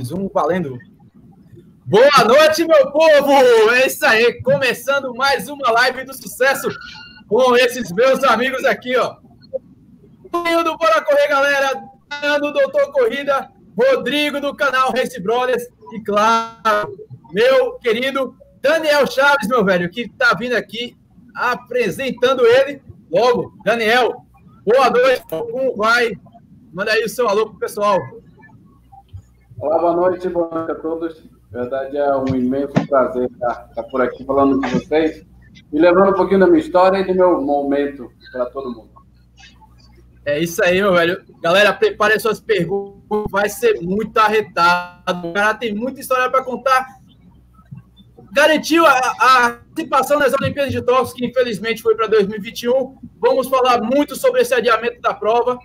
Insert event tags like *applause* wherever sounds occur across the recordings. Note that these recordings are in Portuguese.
um valendo. Boa noite, meu povo! É isso aí, começando mais uma live do sucesso com esses meus amigos aqui, ó. do Bora Correr, galera, do Doutor Corrida, Rodrigo do canal Race Brothers e, claro, meu querido Daniel Chaves, meu velho, que tá vindo aqui apresentando ele. Logo, Daniel, boa noite, como vai? Manda aí o seu alô pro pessoal. Olá, boa noite, boa noite a todos. Na verdade, é um imenso prazer estar, estar por aqui falando com vocês e levando um pouquinho da minha história e do meu momento para todo mundo. É isso aí, meu velho. Galera, prepare suas perguntas, vai ser muito arretado. O cara tem muita história para contar. Garantiu a, participação nas Olimpíadas de Tóquio, que infelizmente foi para 2021. Vamos falar muito sobre esse adiamento da prova.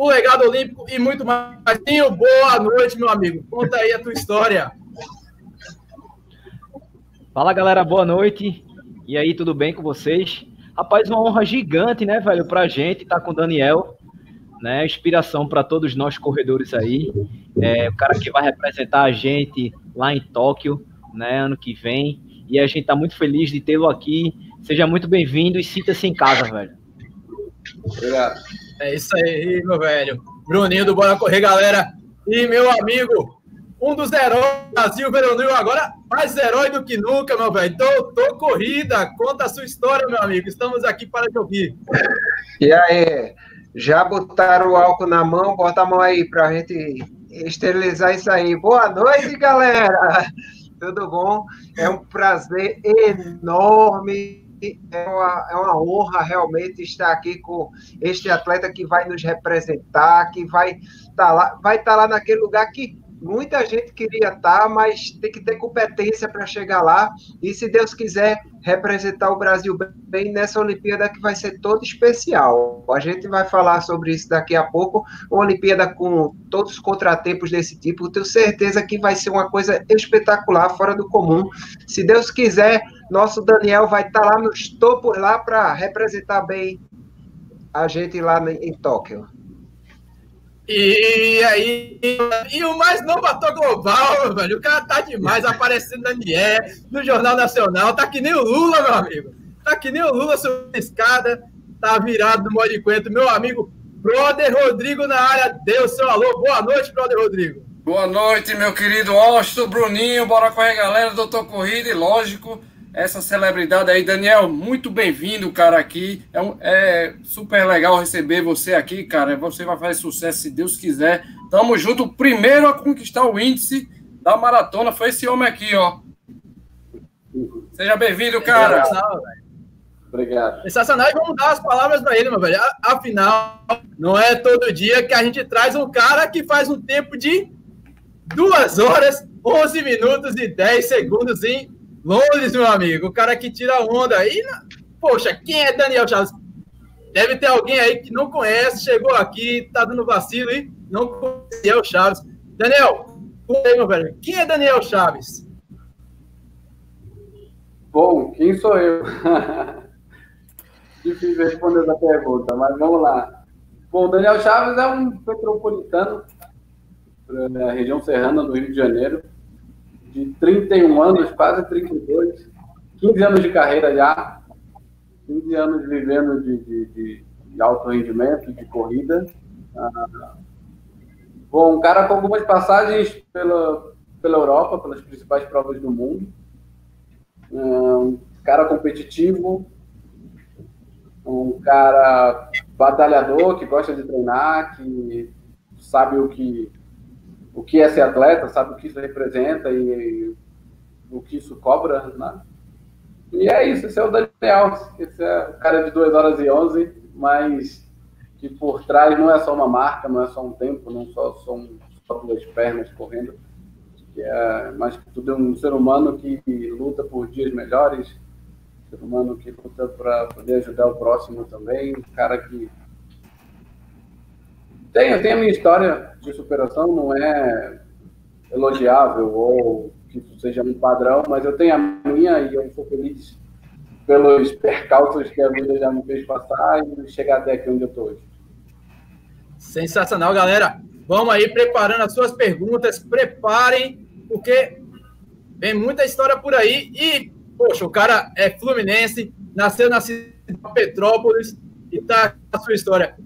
O legado olímpico e muito mais. Tinho, boa noite, meu amigo. Conta aí a tua história. Fala, galera, boa noite. E aí, tudo bem com vocês? Rapaz, uma honra gigante, né, velho, pra gente estar tá com o Daniel, né? Inspiração para todos nós corredores aí. É, o cara que vai representar a gente lá em Tóquio, né, ano que vem. E a gente tá muito feliz de tê-lo aqui. Seja muito bem-vindo e sinta-se em casa, velho. Obrigado. É isso aí, meu velho. Bruninho do Bora Correr, galera. E meu amigo, um dos heróis do Brasil, Veronil, agora mais herói do que nunca, meu velho. Tô, tô corrida, conta a sua história, meu amigo. Estamos aqui para te ouvir. E aí, já botaram o álcool na mão? Bota a mão aí para a gente esterilizar isso aí. Boa noite, galera! Tudo bom? É um prazer enorme é uma, é uma honra realmente estar aqui com este atleta que vai nos representar, que vai estar tá lá, vai tá lá naquele lugar que muita gente queria estar, tá, mas tem que ter competência para chegar lá. E se Deus quiser representar o Brasil bem nessa Olimpíada que vai ser toda especial. A gente vai falar sobre isso daqui a pouco. Uma Olimpíada com todos os contratempos desse tipo. tenho certeza que vai ser uma coisa espetacular, fora do comum. Se Deus quiser, nosso Daniel vai estar lá nos topos lá para representar bem a gente lá em Tóquio. E aí, e o mais novo ator global, velho, o cara tá demais, aparecendo na NIE, no Jornal Nacional, tá que nem o Lula, meu amigo. Tá que nem o Lula subindo a escada, tá virado no modo de cuento. Meu amigo, brother Rodrigo na área, deu seu alô. Boa noite, brother Rodrigo. Boa noite, meu querido Austin, Bruninho, bora correr, galera, doutor Corrida, e lógico, essa celebridade aí. Daniel, muito bem-vindo, cara, aqui. É, um, é, super legal receber você aqui, cara. Você vai fazer sucesso se Deus quiser. Tamo junto. O primeiro a conquistar o índice da maratona foi esse homem aqui, ó. Seja bem-vindo, cara. Obrigado. Sensacional. E vamos dar as palavras para ele, meu velho. Afinal, não é todo dia que a gente traz um cara que faz um tempo de 2 horas, 11 minutos e 10 segundos em Londres, meu amigo, o cara que tira onda. aí. poxa, quem é Daniel Chaves? Deve ter alguém aí que não conhece, chegou aqui, tá dando vacilo e não conhece Daniel Chaves. Daniel, aí, meu velho, quem é Daniel Chaves? Bom, quem sou eu? *laughs* Difícil responder essa pergunta, mas vamos lá. Bom, Daniel Chaves é um metropolitano da região serrana do Rio de Janeiro de 31 anos, quase 32, 15 anos de carreira já, 15 anos vivendo de, de, de, de alto rendimento, de corrida. Ah, bom, um cara com algumas passagens pela, pela Europa, pelas principais provas do mundo. Ah, um cara competitivo, um cara batalhador que gosta de treinar, que sabe o que o que é ser atleta, sabe o que isso representa e, o que isso cobra, né? E é isso, esse é o Daniel, esse é o cara de 2 horas e 11, mas que por trás não é só uma marca, não é só um tempo, não só são só duas pernas correndo, que é mais que tudo é um ser humano que luta por dias melhores, ser humano que luta para poder ajudar o próximo também, um cara que tem, tem a minha história de superação, não é elogiável ou que isso seja um padrão, mas eu tenho a minha e eu sou feliz pelos percalços que a vida já me fez passar e chegar até aqui onde eu estou hoje. Sensacional, galera. Vamos aí preparando as suas perguntas, preparem, porque vem muita história por aí. E, poxa, o cara é fluminense, nasceu na cidade de Petrópolis e tá a sua história.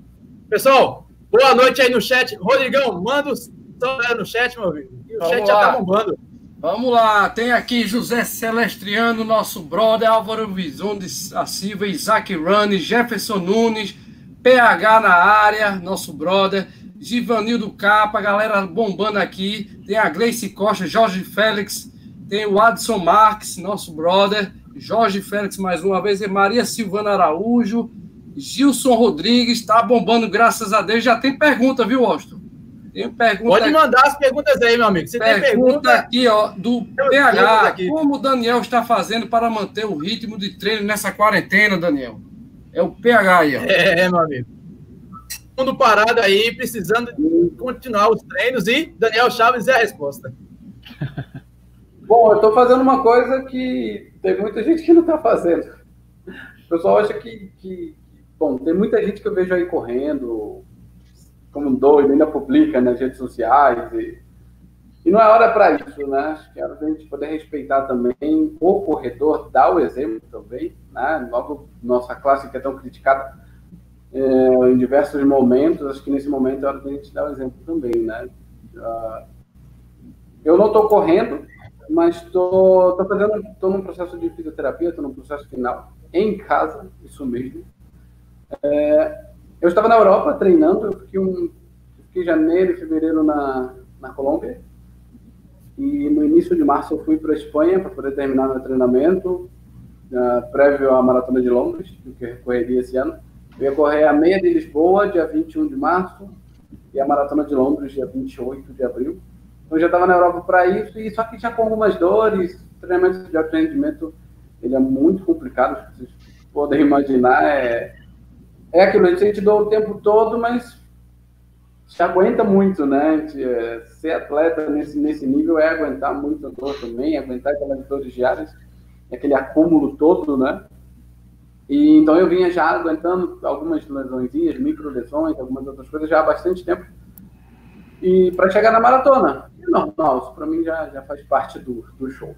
Pessoal, boa noite aí no chat. Rodrigão, manda o no chat, meu amigo. O Vamos chat lá. já tá bombando. Vamos lá, tem aqui José Celestriano, nosso brother, Álvaro Vizonde a Silva, Isaac Rani, Jefferson Nunes, PH na área, nosso brother, Givanildo Capa, galera bombando aqui, tem a Gleice Costa, Jorge Félix, tem o Adson Marques, nosso brother, Jorge Félix mais uma vez, e Maria Silvana Araújo, Gilson Rodrigues, tá bombando, graças a Deus. Já tem pergunta, viu, Austin? Tem pergunta Pode mandar as perguntas aí, meu amigo. Você pergunta, tem pergunta aqui, ó, do PH. Como o Daniel está fazendo para manter o ritmo de treino nessa quarentena, Daniel? É o PH aí, ó. É, meu amigo. Mundo parado aí, precisando continuar os treinos e Daniel Chaves é a resposta. *laughs* Bom, eu estou fazendo uma coisa que tem muita gente que não está fazendo. O pessoal acha que, que, Bom, tem muita gente que eu vejo aí correndo, como um doido, ainda publica nas redes sociais. E, e não é hora para isso, né? Acho que é hora da gente poder respeitar também o corredor, dar o exemplo também, né? Logo, nossa classe que é tão criticada é, em diversos momentos, acho que nesse momento é hora da gente dar o exemplo também, né? Eu não estou correndo, mas estou fazendo, estou num processo de fisioterapia, estou num processo final em casa, isso mesmo. É, eu estava na Europa treinando, eu fiquei, um, fiquei janeiro e fevereiro na, na Colômbia. E no início de março eu fui para a Espanha para poder terminar meu treinamento, uh, prévio à Maratona de Londres, que eu correria esse ano. Eu ia correr a meia de Lisboa, dia 21 de março, e a Maratona de Londres, dia 28 de abril. Então eu já estava na Europa para isso, e só que tinha com algumas dores, treinamento de aprendimento ele é muito complicado, vocês podem imaginar, é, é aquilo, a gente doa o tempo todo, mas se aguenta muito, né? É, ser atleta nesse, nesse nível é aguentar muito dor também, aguentar aquelas dores diárias, aquele acúmulo todo, né? E, então eu vinha já aguentando algumas lesões, micro lesões, algumas outras coisas já há bastante tempo. E para chegar na maratona, é normal, isso para mim já, já faz parte do, do show.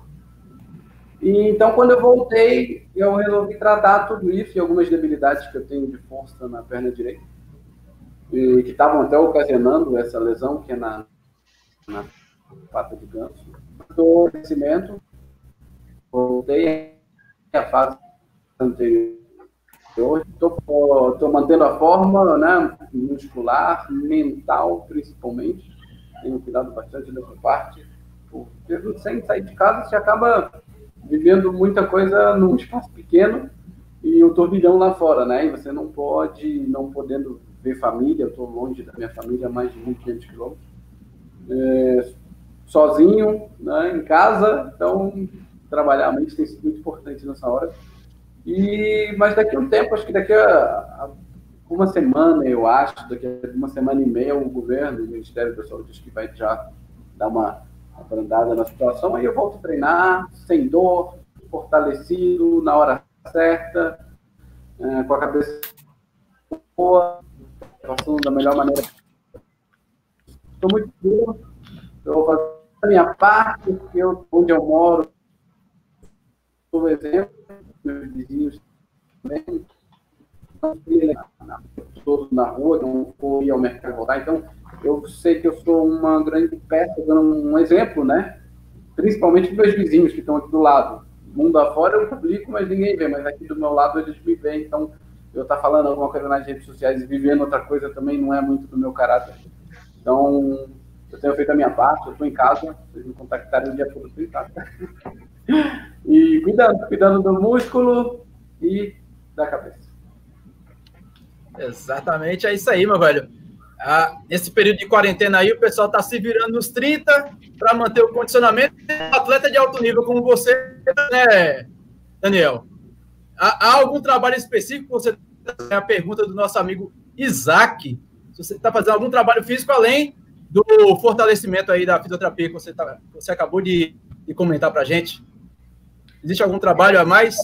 E, então, quando eu voltei, eu resolvi tratar tudo isso e algumas debilidades que eu tenho de força na perna direita, e que estavam até ocasionando essa lesão, que é na, na pata de ganso. Do crescimento, voltei à fase anterior. Estou mantendo a forma né, muscular, mental, principalmente. Tenho cuidado bastante dessa parte. Porque sem sair de casa, você acaba vivendo muita coisa num espaço pequeno e o turbilhão lá fora, né? E você não pode, não podendo ver família, eu estou longe da minha família, mais de 1.500 quilômetros, é, sozinho, né, em casa, então trabalhar a mente tem sido muito importante nessa hora. E, mas daqui a um tempo, acho que daqui a, a uma semana, eu acho, daqui a uma semana e meia, o governo, o Ministério da Saúde, diz que vai já dar uma abrandada na situação, aí eu volto a treinar sem dor, fortalecido, na hora certa, é, com a cabeça boa, passando da melhor maneira. Estou muito duro, eu vou fazer a minha parte, porque eu, onde eu moro, por exemplo, meus vizinhos também, todos na rua, não ir ao mercado voltar, então eu sei que eu sou uma grande peça, dando um exemplo, né? Principalmente meus vizinhos que estão aqui do lado. Mundo afora eu publico, mas ninguém vê, mas aqui do meu lado eles me veem, então eu estar tá falando alguma coisa nas redes sociais e vivendo outra coisa também não é muito do meu caráter. Então, eu tenho feito a minha parte, eu estou em casa, vocês me contactarem o dia todo, casa. *laughs* e cuidando, cuidando do músculo e da cabeça. Exatamente, é isso aí, meu velho. Ah, nesse período de quarentena aí, o pessoal está se virando nos 30 para manter o condicionamento. Atleta de alto nível como você, né, Daniel? Há, há algum trabalho específico? Você é a pergunta do nosso amigo Isaac. Se você está fazendo algum trabalho físico além do fortalecimento aí da fisioterapia que você, tá, você acabou de, de comentar para gente, existe algum trabalho a mais?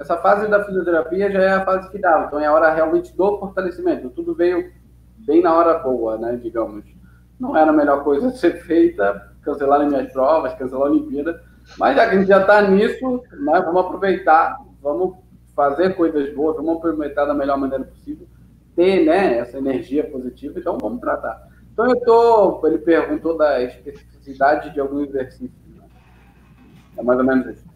Essa fase da fisioterapia já é a fase que dá, então é a hora realmente do fortalecimento. Tudo veio bem na hora boa, né, digamos. Não era a melhor coisa a ser feita, cancelar minhas provas, cancelar a Olimpíada, mas já que a gente já está nisso, né, vamos aproveitar, vamos fazer coisas boas, vamos aproveitar da melhor maneira possível, ter né, essa energia positiva, então vamos tratar. Então eu tô, ele perguntou da especificidade de algum exercício. Né? É mais ou menos isso.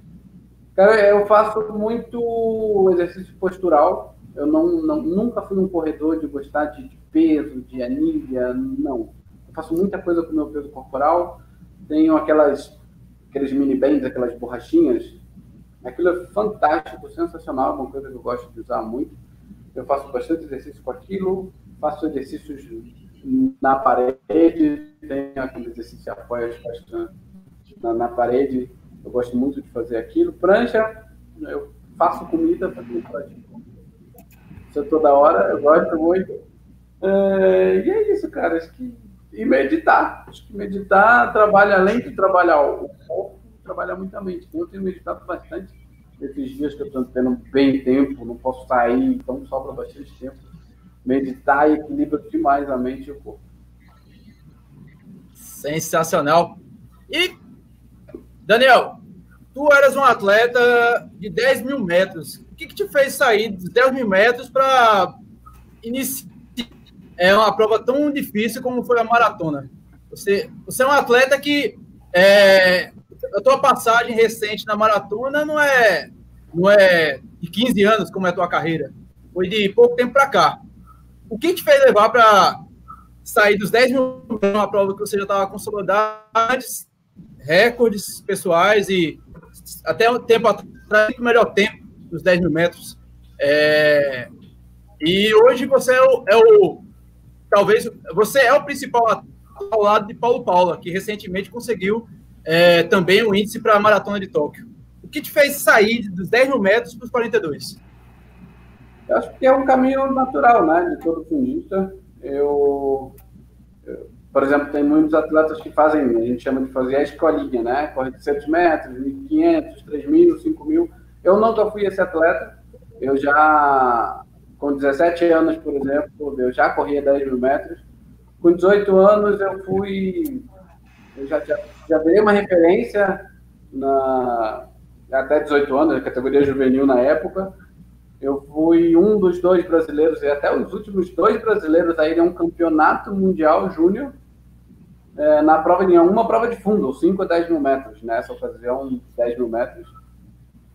Cara, eu faço muito exercício postural. Eu não, não, nunca fui um corredor de gostar de, de peso, de anilha, não. Eu faço muita coisa com o meu peso corporal. Tenho aquelas, aqueles mini bands, aquelas borrachinhas. Aquilo é fantástico, sensacional, é uma coisa que eu gosto de usar muito. Eu faço bastante exercício com aquilo, faço exercícios na parede, tem aquele exercício de apoio na, na parede, eu gosto muito de fazer aquilo. Prancha, eu faço comida para mim, isso toda hora, eu gosto muito. É, e é isso, cara. Acho que, e meditar. Acho que meditar trabalha, além de trabalhar o corpo, trabalha muito a mente. Eu tenho meditado bastante esses dias que eu estou tendo bem tempo, não posso sair, então sobra bastante tempo. Meditar equilibra demais a mente e o corpo. Sensacional. E, Daniel, tu eras um atleta de 10 mil metros. O que, que te fez sair dos 10 mil metros para iniciar é uma prova tão difícil como foi a maratona? Você, você é um atleta que é, a tua passagem recente na maratona não é, não é de 15 anos, como é a tua carreira. Foi de pouco tempo para cá. O que te fez levar para sair dos 10 mil uma prova que você já estava consolidado, recordes pessoais e até um tempo atrás, o melhor tempo dos 10 mil metros. É, e hoje você é o, é o, Talvez você é o principal ao lado de Paulo Paula, que recentemente conseguiu é, também o índice para a maratona de Tóquio. O que te fez sair dos 10 mil metros para os 42? Eu acho que é um caminho natural, né, de todo fundista. Eu, por exemplo, tem muitos atletas que fazem, a gente chama de fazer a escolinha, né, corre de 100 metros, 1.500, 3.000, 5.000. Eu nunca fui esse atleta. Eu já, com 17 anos, por exemplo, eu já corria 10 mil metros. Com 18 anos, eu fui eu já, já, já dei uma referência na até 18 anos, categoria juvenil na época. Eu fui um dos dois brasileiros, e até os últimos dois brasileiros a irem a um campeonato mundial júnior é, na prova de uma prova de fundo, 5 a 10 mil metros, nessa ocasião, 10 mil metros.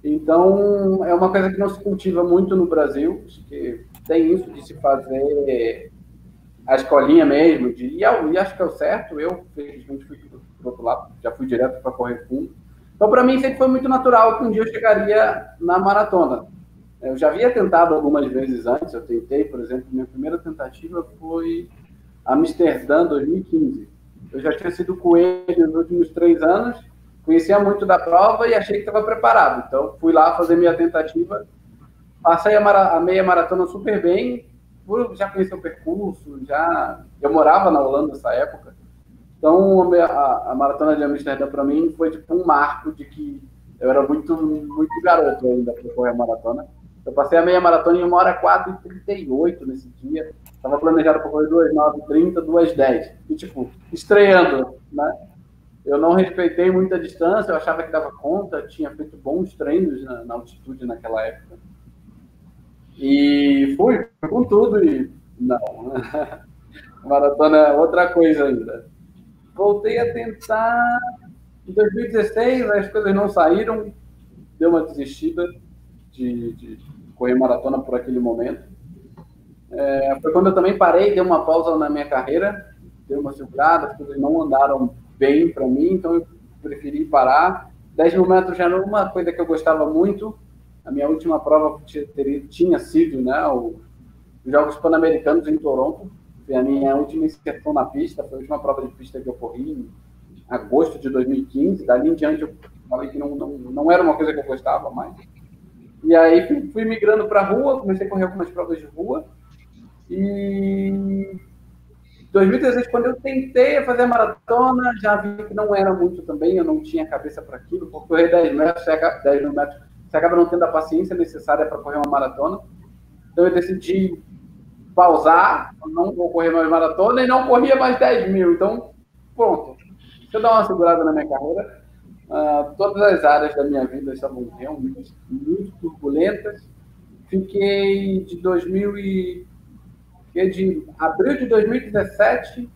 Então, é uma coisa que não se cultiva muito no Brasil, que tem isso de se fazer a escolinha mesmo, de, e, e acho que é o certo, eu, felizmente, fui do outro lado, já fui direto para correr fundo. Então, para mim, sempre foi muito natural que um dia eu chegaria na maratona. Eu já havia tentado algumas vezes antes, eu tentei, por exemplo, minha primeira tentativa foi Amsterdã 2015. Eu já tinha sido coelho nos últimos três anos, conhecia muito da prova e achei que estava preparado. Então, fui lá fazer minha tentativa, passei a, a meia maratona super bem, já conhecia o percurso, já eu morava na Holanda nessa época, então, a, a maratona de Amsterdã para mim foi tipo um marco de que eu era muito, muito garoto ainda para correr a maratona. Eu passei a meia maratona em 1 hora 4 e 38 nesse dia. Estava planejado para correr 2, 9, 30, 2, 10. E, tipo, estreando, né? Eu não respeitei muita distância, eu achava que dava conta, tinha feito bons treinos na, na altitude naquela época. E fui com tudo e não. *laughs* maratona é outra coisa ainda. Voltei a tentar. Em 2016, as coisas não saíram, deu uma desistida de, de correr maratona por aquele momento. É, foi quando eu também parei, dei uma pausa na minha carreira, dei uma segurada, as coisas não andaram bem para mim, então eu preferi parar. 10 mil metros já era uma coisa que eu gostava muito. A minha última prova tinha, sido né, os Jogos Pan-Americanos em Toronto, foi a minha última inserção na pista, foi a última prova de pista que eu corri em agosto de 2015. Dali em diante eu falei que não, não, não era uma coisa que eu gostava mais. E aí fui, fui migrando para rua, comecei a correr algumas provas de rua. E 2016, quando eu tentei fazer a maratona, já vi que não era muito também, eu não tinha cabeça para aquilo, porque correr 10 metros, 10 mil metros, você acaba não tendo a paciência necessária para correr uma maratona. Então eu decidi pausar, não vou correr mais maratona e não corria mais 10 mil. Então, pronto. Deixa eu dar uma segurada na minha carreira. Uh, todas as áreas da minha vida estavam realmente muito turbulentas. Fiquei de 2000 e... de abril de 2017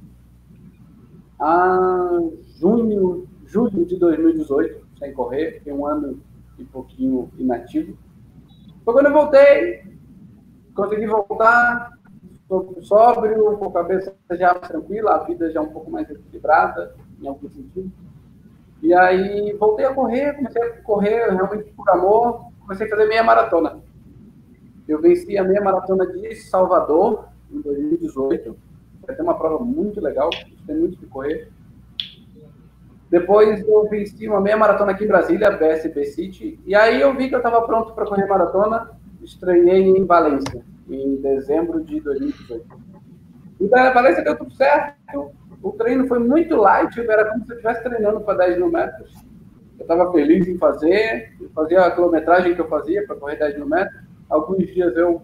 a junho, julho de 2018, sem correr, fiquei um ano e pouquinho inativo. Foi quando eu voltei, consegui voltar, sóbrio, com a cabeça já tranquila, a vida já um pouco mais equilibrada, em algum sentido. E aí voltei a correr, comecei a correr realmente por amor, comecei a fazer meia maratona. Eu venci a meia maratona de Salvador em 2018. Vai ter uma prova muito legal, tem muito que correr. Depois eu venci uma meia maratona aqui em Brasília, BSB City. E aí eu vi que eu estava pronto para correr maratona. Estreiei em Valência, em dezembro de 2018. E da Valência deu tudo certo. O treino foi muito light, era como se eu estivesse treinando para 10 mil metros. Eu estava feliz em fazer, fazia a quilometragem que eu fazia para correr 10 mil metros. Alguns dias eu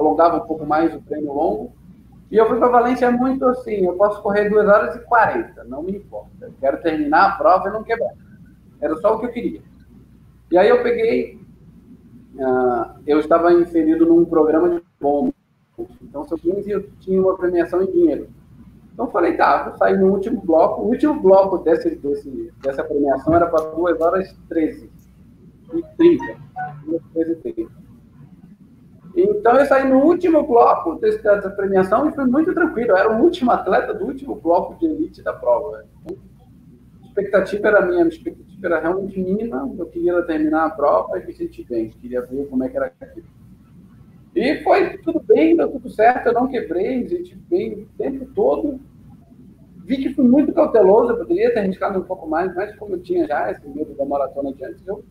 alongava um pouco mais o treino longo. E eu fui para Valência muito assim, eu posso correr 2 horas e 40, não me importa. Eu quero terminar a prova e não quebrar. Era só o que eu queria. E aí eu peguei, uh, eu estava inserido num programa de bônus. Então, se eu 15, eu tinha uma premiação em dinheiro. Então, eu falei, tá, vou sair no último bloco. O último bloco desse, desse, dessa premiação era para 2 horas 13 e 30. 2 13 e 30. Então eu saí no último bloco dessa premiação e foi muito tranquilo. Eu era o último atleta do último bloco de elite da prova. A expectativa era minha, a expectativa era realmente mínima. Eu queria terminar a prova e me sentir bem. Queria ver como é que era aquilo. E foi tudo bem, deu tudo certo. Eu não quebrei, senti bem o tempo todo. Vi que fui muito cauteloso. Eu poderia ter arriscado um pouco mais, mas como eu tinha já esse medo da maratona de antes, eu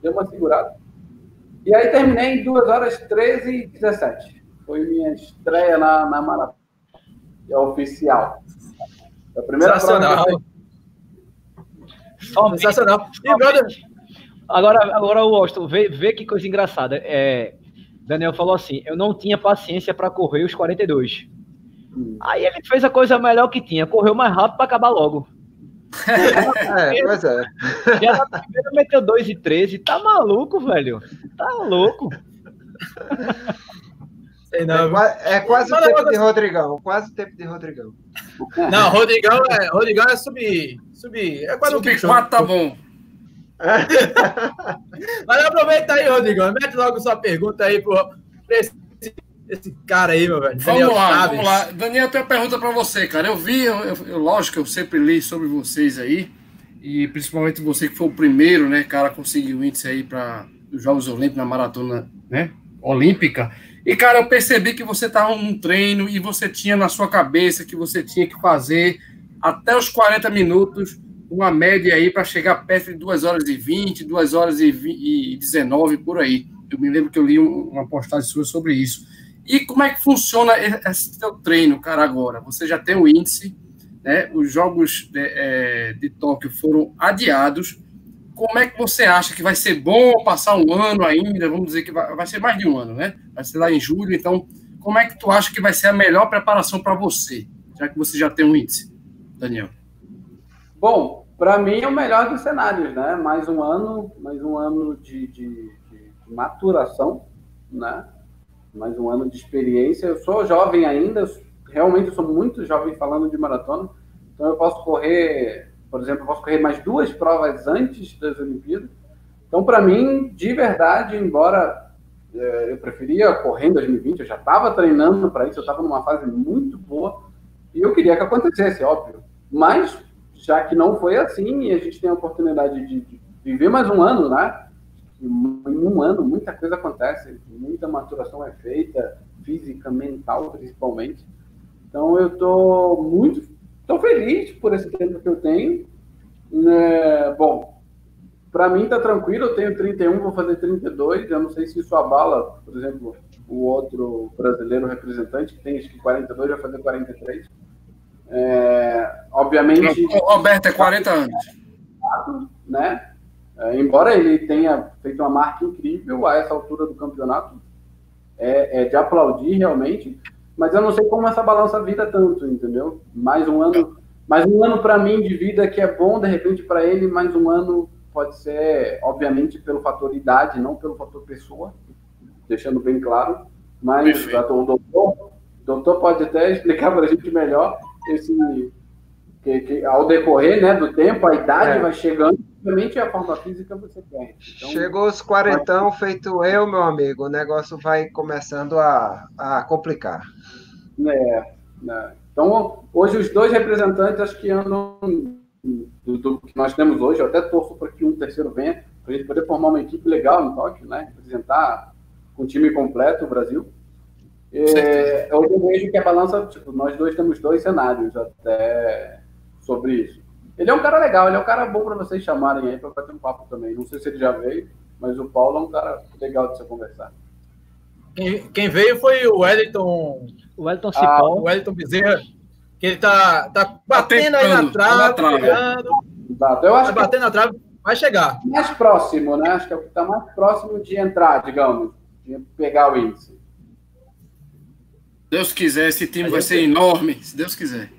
dei uma segurada. E aí terminei em 2 horas 13 e 17. Foi minha estreia na, na maratona. É oficial. É a primeira Sensacional. Prova Sensacional. E, brother... Agora, agora o Austin, vê, vê que coisa engraçada. É, Daniel falou assim: eu não tinha paciência para correr os 42. Hum. Aí ele fez a coisa melhor que tinha, correu mais rápido para acabar logo. É, pois é. Já na primeira meteu 2 e 13. Tá maluco, velho? Tá louco. Sei não, é, é quase o tempo de Rodrigão. Quase o tempo de Rodrigão. Não, Rodrigão é, Rodrigão é sub. sub é quase sub 4 tá bom. *laughs* Mas aproveita aí, Rodrigão. Mete logo sua pergunta aí pro, esse, esse cara aí, meu velho. Vamos Daniel lá, Chaves. vamos lá. Daniel, tenho uma pergunta para você, cara. Eu vi, eu, eu, lógico que eu sempre li sobre vocês aí, e principalmente você que foi o primeiro, né, cara, conseguiu o índice aí para os Jogos Olímpicos na maratona, né, olímpica. E, cara, eu percebi que você estava num treino e você tinha na sua cabeça que você tinha que fazer até os 40 minutos uma média aí para chegar perto de 2 horas e 20, 2 horas e, 20, e 19, por aí. Eu me lembro que eu li uma postagem sua sobre isso. E como é que funciona esse seu treino, cara, agora? Você já tem o índice, né? Os jogos de, é, de Tóquio foram adiados. Como é que você acha que vai ser bom passar um ano ainda? Vamos dizer que vai, vai ser mais de um ano, né? Vai ser lá em julho. Então, como é que tu acha que vai ser a melhor preparação para você, já que você já tem um índice, Daniel? Bom, para mim é o melhor dos cenários, né? Mais um ano, mais um ano de, de, de maturação, né? Mais um ano de experiência. Eu sou jovem ainda, realmente sou muito jovem falando de maratona, então eu posso correr, por exemplo, eu posso correr mais duas provas antes das Olimpíadas. Então, para mim, de verdade, embora é, eu preferia correr em 2020, eu já estava treinando para isso, eu estava numa fase muito boa e eu queria que acontecesse, óbvio. Mas, já que não foi assim e a gente tem a oportunidade de, de viver mais um ano, né? Em um ano muita coisa acontece, muita maturação é feita, física, mental principalmente. Então eu estou muito tô feliz por esse tempo que eu tenho. É, bom, para mim tá tranquilo, eu tenho 31, vou fazer 32. Eu não sei se isso abala, por exemplo, o outro brasileiro representante que tem acho que 42, vai fazer 43. É, obviamente. Roberto é 40 anos. Né? É, embora ele tenha feito uma marca incrível a essa altura do campeonato, é, é de aplaudir realmente. mas eu não sei como essa balança vira tanto, entendeu? Mais um ano, mais um ano para mim de vida que é bom, de repente para ele, mais um ano pode ser, obviamente, pelo fator idade, não pelo fator pessoa, deixando bem claro. Mas o doutor, o doutor pode até explicar para a gente melhor esse que, que, ao decorrer né, do tempo, a idade é. vai chegando, obviamente a forma física você perde. Então, Chegou os quarentão, vai... feito eu, meu amigo, o negócio vai começando a, a complicar. É, né? Então, hoje os dois representantes acho que andam do, do, que nós temos hoje, eu até torço para que um terceiro venha, para a gente poder formar uma equipe legal no Tóquio, né? Representar com um time completo o Brasil. É, eu vejo que a balança, tipo, nós dois temos dois cenários até sobre isso. Ele é um cara legal, ele é um cara bom para vocês chamarem aí para bater um papo também. Não sei se ele já veio, mas o Paulo é um cara legal de você conversar. Quem, quem veio foi o Wellington. O Wellington Cipó. Ah, o Wellington Bezerra, que ele tá, tá batendo aí na trave, tá. Exato. Eu acho tá batendo na trave, vai chegar. Mais próximo, né? Acho que é o que está mais próximo de entrar, digamos, de pegar o índice. Deus quiser, esse time vai ser enorme, se Deus quiser.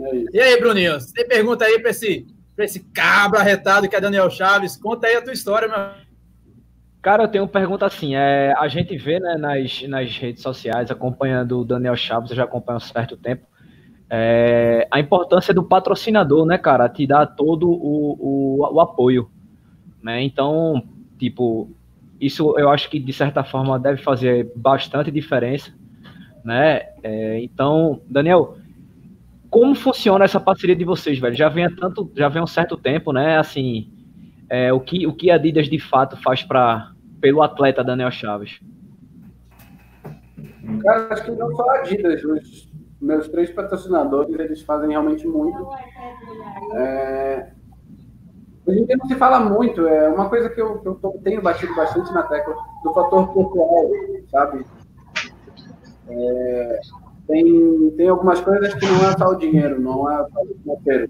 É e aí, Bruninho, você pergunta aí para esse, esse cabra retado que é Daniel Chaves, conta aí a tua história, meu. Cara, eu tenho uma pergunta assim, é, a gente vê né, nas, nas redes sociais, acompanhando o Daniel Chaves, eu já acompanho há um certo tempo, é, a importância do patrocinador, né, cara, te dar todo o, o, o apoio, né, então, tipo, isso eu acho que de certa forma deve fazer bastante diferença, né, é, então, Daniel, como funciona essa parceria de vocês, velho? Já vem há tanto, já vem há um certo tempo, né? Assim, é, o que o que a Adidas de fato faz para pelo atleta Daniel Chaves? Cara, acho que não só a Adidas, os meus três patrocinadores, eles fazem realmente muito. É... Hoje em dia não se fala muito, é uma coisa que eu, que eu tenho batido bastante na tecla do fator pessoal, sabe? É, tem, tem algumas coisas que não é só o dinheiro, não é só o.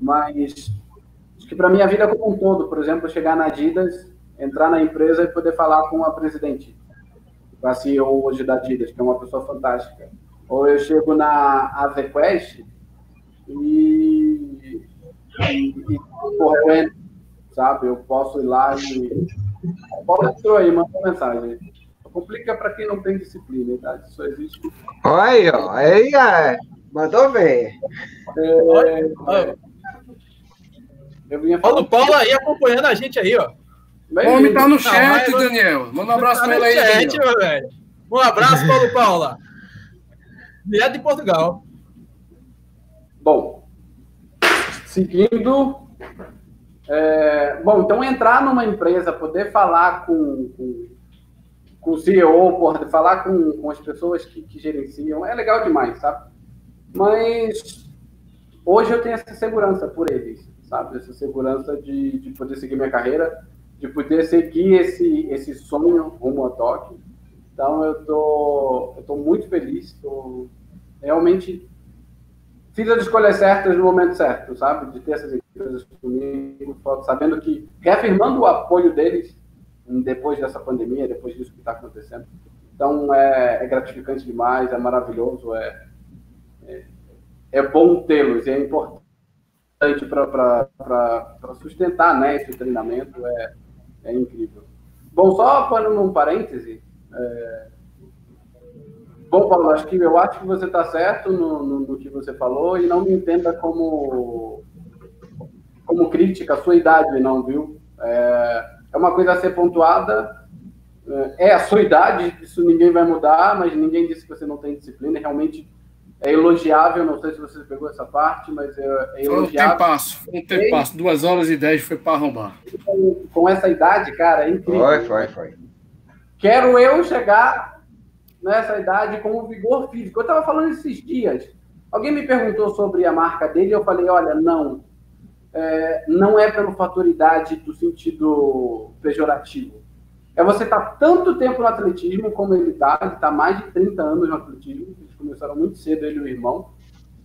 Mas acho que para minha vida como um todo, por exemplo, chegar na Adidas, entrar na empresa e poder falar com a presidente, a CEO hoje da Adidas, que é uma pessoa fantástica. Ou eu chego na AVQuest e, e, e sabe? Eu posso ir lá e. Entrou aí, manda mensagem. Complica para quem não tem disciplina, tá? Isso existe. Olha aí, ó. Aí, é. Mandou ver. É, é. Eu vinha Paulo Paulo aí acompanhando a gente aí, ó. O homem tá no chat, Daniel. Manda um abraço tá para ele aí. Chat, velho. Um abraço, Paulo Paula. Direto de Portugal. Bom, seguindo. É, bom, então entrar numa empresa, poder falar com, com com o CEO, porra, de falar com, com as pessoas que, que gerenciam, é legal demais, sabe? Mas hoje eu tenho essa segurança por eles, sabe? Essa segurança de, de poder seguir minha carreira, de poder seguir esse, esse sonho rumo a Tóquio. Então eu tô, eu tô muito feliz, tô realmente fiz as escolhas certas no momento certo, sabe? De ter essas empresas comigo, sabendo que, reafirmando o apoio deles, depois dessa pandemia, depois disso que está acontecendo. Então, é, é, gratificante demais, é maravilhoso, é, é, é bom tê-los, é importante para sustentar né, esse treinamento, é, é incrível. Bom, só para um parêntese, é... bom, Paulo, acho que eu acho que você está certo no, no, no, que você falou e não me entenda como, como crítica a sua idade, não, viu? É é uma coisa a ser pontuada. É, é a sua idade, isso ninguém vai mudar, mas ninguém disse que você não tem disciplina. Realmente é elogiável. Não sei se você pegou essa parte, mas é, é elogiável. Um tempasso, um tempasso. Duas horas e dez foi para arrombar. Com, com, essa idade, cara, é incrível. Foi, foi, foi. Quero eu chegar nessa idade com o vigor físico. Eu estava falando esses dias. Alguém me perguntou sobre a marca dele e eu falei, olha, não, é, não é pelo fator idade do sentido pejorativo. É você estar tá tanto tempo no atletismo como ele está, ele está mais de 30 anos no atletismo, eles começaram muito cedo, ele e o irmão,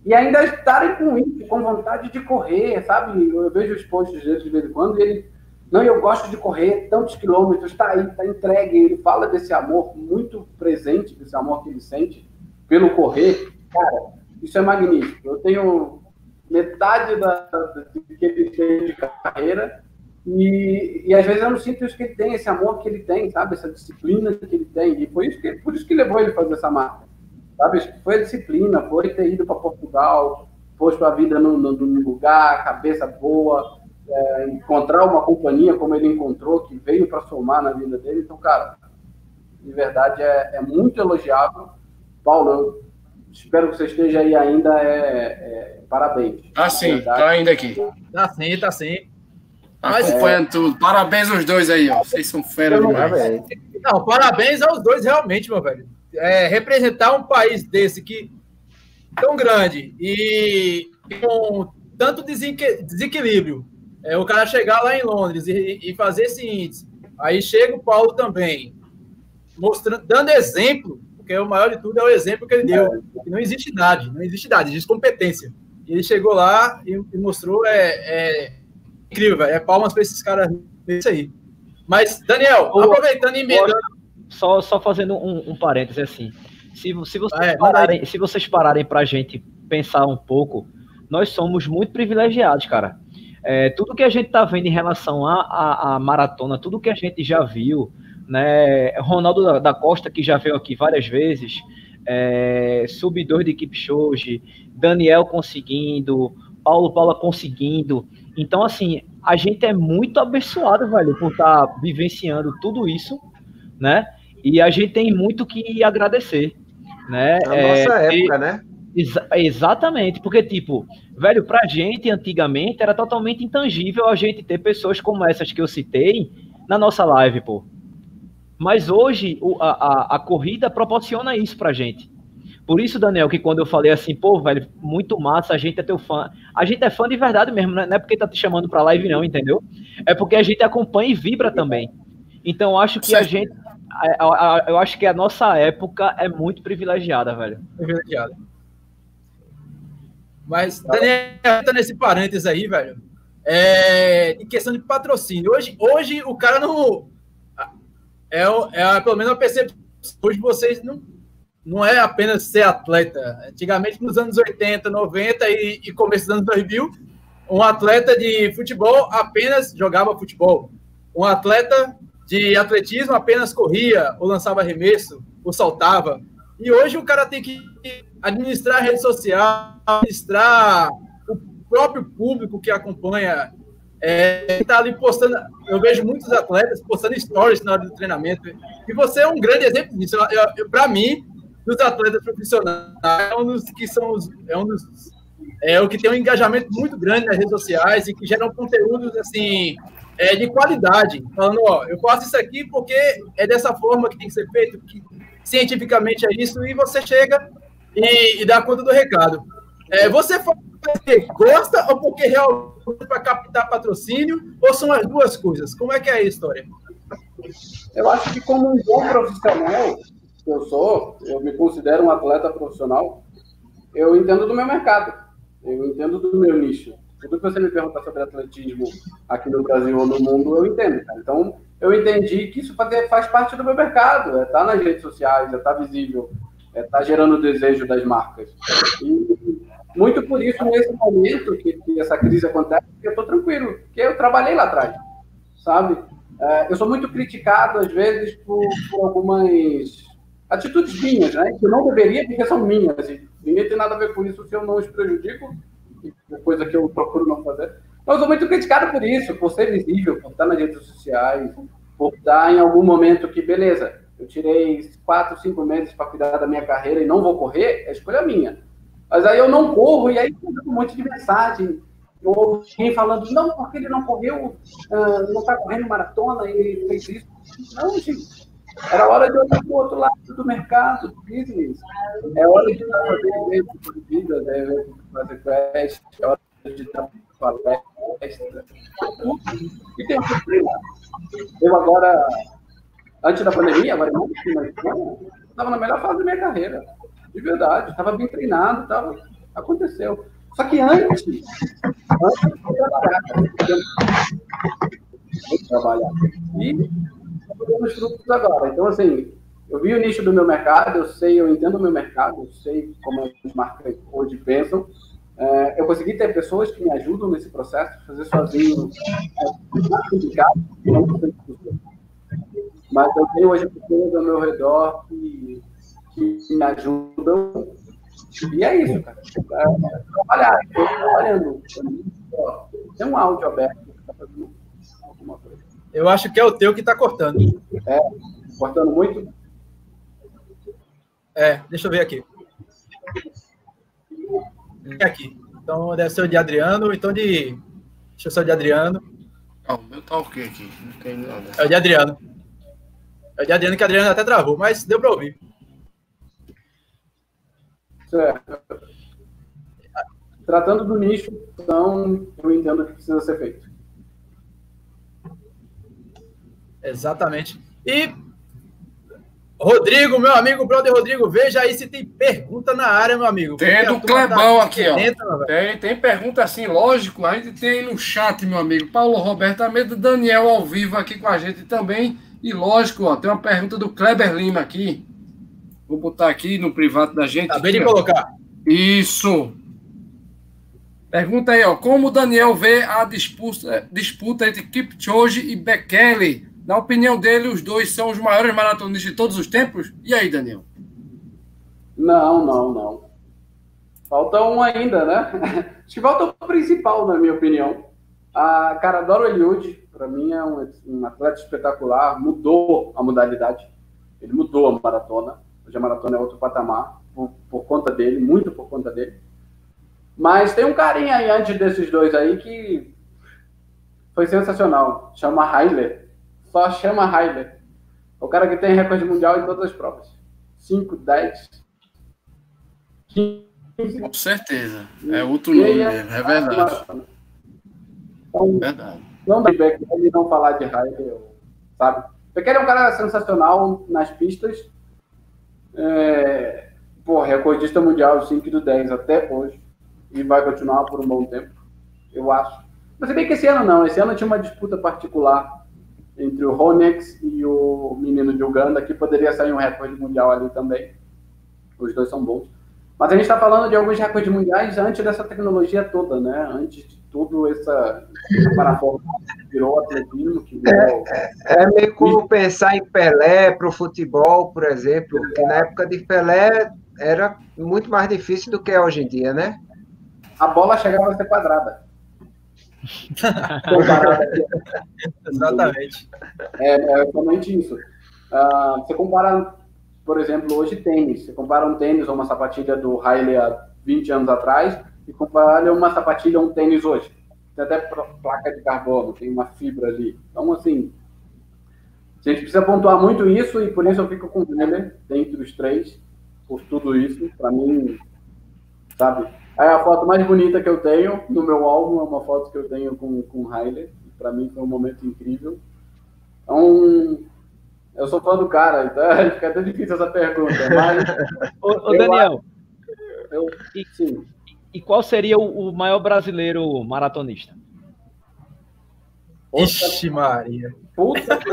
e ainda estarem com isso, com vontade de correr, sabe? Eu vejo os posts dele de vez em quando e ele não, eu gosto de correr tantos quilômetros, está aí, está entregue. Ele fala desse amor muito presente, desse amor que ele sente pelo correr. Cara, isso é magnífico. Eu tenho metade da, que ele tem de carreira e, e às vezes eu não sinto isso que ele tem, esse amor que ele tem, sabe? Essa disciplina que ele tem. E foi isso que, por isso que levou ele a fazer essa marca. Sabe? Foi a disciplina, foi ter ido para Portugal, posto a vida no, no, no lugar, cabeça boa, é, encontrar uma companhia como ele encontrou, que veio para somar na vida dele. Então, cara, de verdade é, é muito elogiável. Paulo, espero que você esteja aí ainda. É, é parabéns. Ah, sim, tá ainda aqui. Tá sim, tá sim. Mas, Acompanhando é... tudo. Parabéns aos dois aí, ó. Vocês são fera demais. Não, parabéns aos dois, realmente, meu velho. É, representar um país desse que tão grande e com tanto desequilíbrio é, o cara chegar lá em Londres e, e, fazer esse índice. Aí chega o Paulo também, mostrando, dando exemplo, porque o maior de tudo é o exemplo que ele deu. Que não existe idade, não existe idade, existe competência. E ele chegou lá e, e mostrou, é, é incrível, velho. É palmas para esses caras isso aí. Mas, Daniel, aproveitando e melhorando. Só, só fazendo um, um parêntese assim. Se, se, vocês é, pararem, se vocês pararem para a gente pensar um pouco, nós somos muito privilegiados, cara. É, tudo que a gente está vendo em relação à, maratona, tudo que a gente já viu, né? Ronaldo da, Costa, que já veio aqui várias vezes, é, sub 2 de equipe Shoji, Daniel conseguindo, Paulo Paula conseguindo. Então, assim, a gente é muito abençoado, velho, por estar tá vivenciando tudo isso, né? E a gente tem muito que agradecer, né? Na é, nossa época, e, né? Exa exatamente, porque, tipo, velho, pra gente, antigamente, era totalmente intangível a gente ter pessoas como essas que eu citei na nossa live, pô. Mas hoje, a, a, a, corrida proporciona isso pra gente. Por isso, Daniel, que quando eu falei assim, pô, velho, muito massa, a gente é teu fã. A gente é fã de verdade mesmo, né? não é porque tá te chamando pra live, não, entendeu? É porque a gente acompanha e vibra também. Então, acho que certo. a gente. Eu acho que a nossa época é muito privilegiada, velho. Privilegiada. Mas, Daniel, tá nesse parênteses aí, velho. É, em questão de patrocínio. Hoje, hoje o cara não. É, é pelo menos a percepção. Hoje vocês não, não é apenas ser atleta. Antigamente, nos anos 80, 90 e, e começo dos anos 2000, um atleta de futebol apenas jogava futebol. Um atleta de atletismo apenas corria, ou lançava arremesso, ou saltava. E hoje o cara tem que administrar a rede social, administrar o próprio público que acompanha. É, está ali postando. Eu vejo muitos atletas postando stories na hora do treinamento. E você é um grande exemplo disso. Para mim, dos atletas profissionais, é um dos que são os, é um dos é o que tem um engajamento muito grande nas redes sociais e que geram conteúdos assim é, de qualidade, falando, ó, eu faço isso aqui porque é dessa forma que tem que ser feito, que cientificamente é isso, e você chega e, e dá conta do recado. É, você faz porque gosta ou porque realmente para captar patrocínio, ou são as duas coisas? Como é que é a história? Eu acho que como um bom profissional, eu sou, eu me considero um atleta profissional, eu entendo do meu mercado, eu entendo do meu nicho. Tudo que você me perguntar sobre atletismo aqui no Brasil ou no mundo, eu entendo. Então, eu entendi que isso faz parte do meu mercado, é estar tá nas redes sociais, é estar tá visível, é, tá gerando desejo das marcas. E muito por isso, nesse momento que, que essa crise acontece, eu estou tranquilo, porque eu trabalhei lá atrás, sabe? É, eu sou muito criticado, às vezes, por, por, algumas atitudes minhas, né? Que eu não deveria, porque são minhas. E ninguém tem nada a ver com isso se eu não os prejudico, coisa que eu procuro não fazer. Mas eu sou muito criticado por isso, por ser visível, por estar nas redes sociais, por estar em algum momento que, beleza, eu tirei quatro, cinco meses para cuidar da minha carreira e não vou correr, é escolha minha. Mas aí eu não corro e aí um monte de mensagem. Ou alguém falando, não, porque ele não correu, uh, não está correndo maratona, ele fez isso. Não, gente. Era hora de olhar para o outro lado do mercado, do business. É hora de fazer evento por vida, né? fazer quest, é hora de dar palestra. E tem um problema. Eu agora antes da pandemia, agora não, mas estava na melhor fase da minha carreira. De verdade. Estava bem treinado, tava, aconteceu. Só que antes, antes de trabalhar, trabalhar. E os frutos agora. Então, assim, eu vi o nicho do meu mercado, eu sei, eu entendo o meu mercado, eu sei como as marcas hoje pensam. É, eu consegui ter pessoas que me ajudam nesse processo, fazer sozinho é mas eu tenho hoje pessoas ao meu redor que, que me ajudam. E é isso, cara. É, trabalhar, eu trabalhando. Tem um áudio aberto que está fazendo alguma coisa. Eu acho que é o teu que está cortando. É, cortando muito? É, deixa eu ver aqui. É aqui. Então deve ser o de Adriano, então de. Deixa eu ser o de Adriano. Ah, o meu tá ok aqui. Não tem nada. É o de Adriano. É o de Adriano que a Adriano até travou, mas deu para ouvir. Certo. Tratando do nicho, então eu entendo o que precisa ser feito. Exatamente. E Rodrigo, meu amigo, brother Rodrigo, veja aí se tem pergunta na área, meu amigo. Tem do Clebão tá aqui, ó. tem, tem pergunta assim, lógico, a gente tem no chat, meu amigo. Paulo Roberto Amedo, Daniel ao vivo aqui com a gente também. E lógico, ó, tem uma pergunta do Kleber Lima aqui. Vou botar aqui no privado da gente. Acabei de colocar. Isso. Pergunta aí, ó. Como o Daniel vê a disputa, disputa entre Kipchoge e Bekele na opinião dele, os dois são os maiores maratonistas de todos os tempos? E aí, Daniel? Não, não, não. Falta um ainda, né? *laughs* Acho que falta o principal, na minha opinião. A Caradoro Eliud, para mim, é um, um, atleta espetacular, mudou a modalidade. Ele mudou a maratona. Hoje a maratona é outro patamar, por, por conta dele, muito por conta dele. Mas tem um carinha aí antes desses dois aí que foi sensacional. Chama Heiler só chama Heiler. O cara que tem recorde mundial em todas as provas. 5, 10, 15. Com certeza. É outro nome mesmo. É verdade. Então, verdade. Não dá ele não falar de Heiler, sabe? Bekele é um cara sensacional nas pistas. É, pô, recordista mundial 5 do 10 até hoje. E vai continuar por um bom tempo, eu acho. Mas se bem que esse ano não, esse ano tinha uma disputa particular entre o Ronex e o menino de Uganda, que poderia sair um recorde mundial ali também. Os dois são bons. Mas a gente está falando de alguns recordes mundiais antes dessa tecnologia toda, né? Antes tudo essa paraforma que virou atletismo, que virou... É, é, é meio como pensar em Pelé para o futebol, por exemplo, que na época de Pelé era muito mais difícil do que é hoje em dia, né? A bola chegava a ser quadrada. *laughs* Exatamente. É, é somente isso. Uh, você compara, por exemplo, hoje tênis. Você compara um tênis ou uma sapatilha do Haile há 20 anos atrás e compara uma sapatilha ou um tênis hoje. Tem até placa de carbono, tem uma fibra ali. Então, assim, a gente precisa pontuar muito isso e por isso eu fico com o Heller dentro dos três, por tudo isso. Para mim, sabe, é a foto mais bonita que eu tenho no meu álbum, é uma foto que eu tenho com, com o Haile. Para mim foi um momento incrível. Então, eu sou fã do cara, então *laughs* fica até difícil essa pergunta. Mas *laughs* ô, ô Daniel, eu, e, sim. E qual seria o, o maior brasileiro maratonista? Ixi, Maria. Puta que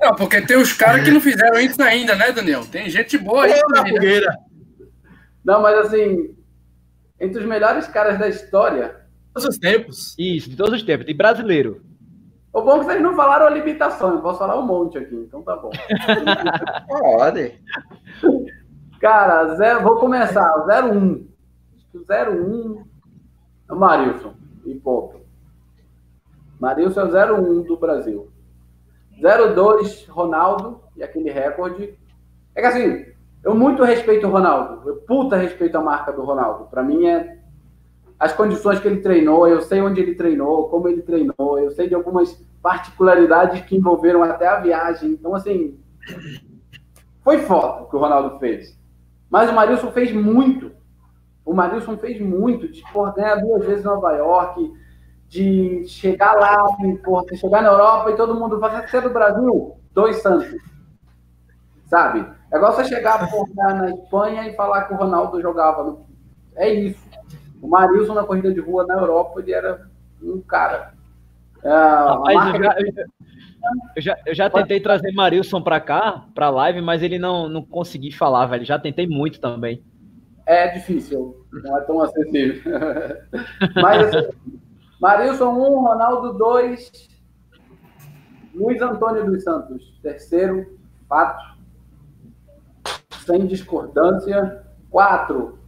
Não, porque tem os caras que não fizeram isso ainda, né, Daniel? Tem gente boa aí. Na fogueira. Né? Não, mas assim, entre os melhores caras da história. Todos os tempos. Isso, de todos os tempos. Tem brasileiro. O bom é que vocês não falaram a limitação, eu posso falar um monte aqui, então tá bom. *laughs* Pode. Cara, zero, vou começar. 01. 01 é o Marilson. E ponto. Marilson é o 01 do Brasil. 02, Ronaldo, e aquele recorde. É que assim, eu muito respeito o Ronaldo. Eu puta respeito a marca do Ronaldo. Para mim é as condições que ele treinou, eu sei onde ele treinou, como ele treinou, eu sei de algumas particularidades que envolveram até a viagem. Então, assim, foi foda o que o Ronaldo fez. Mas o Marilson fez muito. O Marilson fez muito de por ganhar duas vezes em Nova York, de chegar lá, porra, chegar na Europa e todo mundo fazer ser do Brasil, dois Santos. Sabe? É igual você chegar na, na Espanha e falar que o Ronaldo jogava. No... É isso. O Marilson na corrida de rua na Europa, ele era um cara. É, Rapaz, marca... eu, já, eu, já, eu já tentei trazer Marilson para cá, para live, mas ele não, não consegui falar, velho. Já tentei muito também. É difícil, não é tão acessível. *laughs* mas assim, Marilson 1, Ronaldo 2, Luiz Antônio dos Santos, terceiro, fato. Sem discordância. Quatro.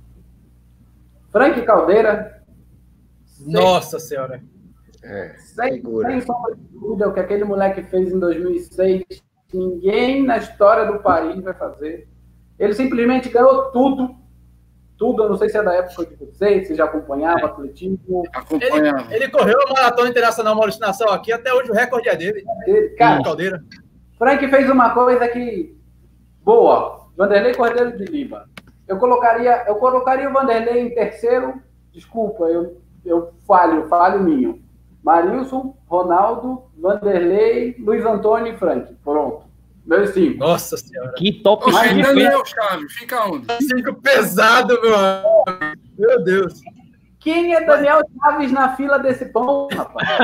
Frank Caldeira. Nossa Senhora. É, sem, sem sombra de dúvida, o que aquele moleque fez em 2006, ninguém na história do país vai fazer. Ele simplesmente ganhou tudo. Tudo, eu não sei se é da época de vocês, se já acompanhava é. atletismo. Acompanhava. Ele, ele, correu a Maratona Internacional Maurício Nação aqui, até hoje o recorde é dele. Ele, cara, Caldeira. Frank fez uma coisa que boa. Vanderlei Cordeiro de Lima. Eu colocaria, eu colocaria o Vanderlei em terceiro. Desculpa, eu, eu falho, falho minho. Marilson, Ronaldo, Vanderlei, Luiz Antônio e Frank. Pronto. Meus cinco. Nossa senhora. Que top Mas Daniel Chaves, fica onde? Cinco pesado, meu Meu Deus. Quem é Daniel Chaves na fila desse pão, rapaz? *laughs*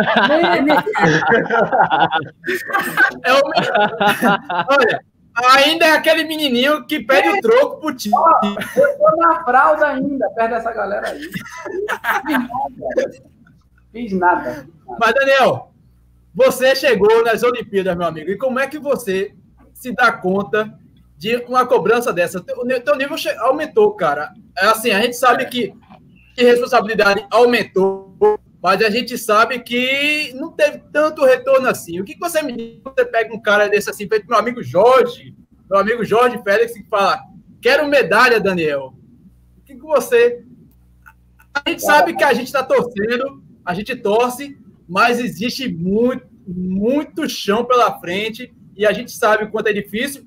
é o... Olha, ainda é aquele menininho que pede é. o troco pro time. eu tô na fralda ainda, perto dessa galera aí. *laughs* Fiz nada. Mas, Daniel, você chegou nas Olimpíadas, meu amigo. E como é que você se dá conta de uma cobrança dessa? O teu nível aumentou, cara. É assim, a gente sabe que, que responsabilidade aumentou, mas a gente sabe que não teve tanto retorno assim. O que você me diz? Você pega um cara desse assim, feito meu amigo Jorge, meu amigo Jorge Félix, que fala: Quero medalha, Daniel. O que você. A gente sabe que a gente está torcendo a gente torce, mas existe muito, muito chão pela frente e a gente sabe o quanto é difícil.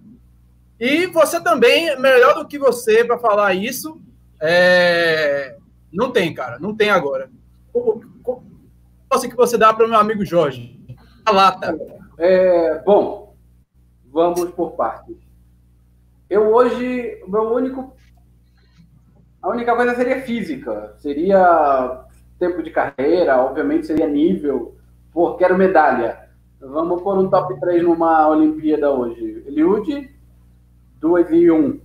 E você também, melhor do que você para falar isso, é... não tem, cara, não tem agora. O que você dá para o meu amigo Jorge? A lata. É, bom, vamos por partes. Eu hoje, meu único. A única coisa seria física. Seria tempo de carreira, obviamente seria nível. Pô, quero medalha. Vamos pôr um top 3 numa Olimpíada hoje. Eliud, 2 e 1.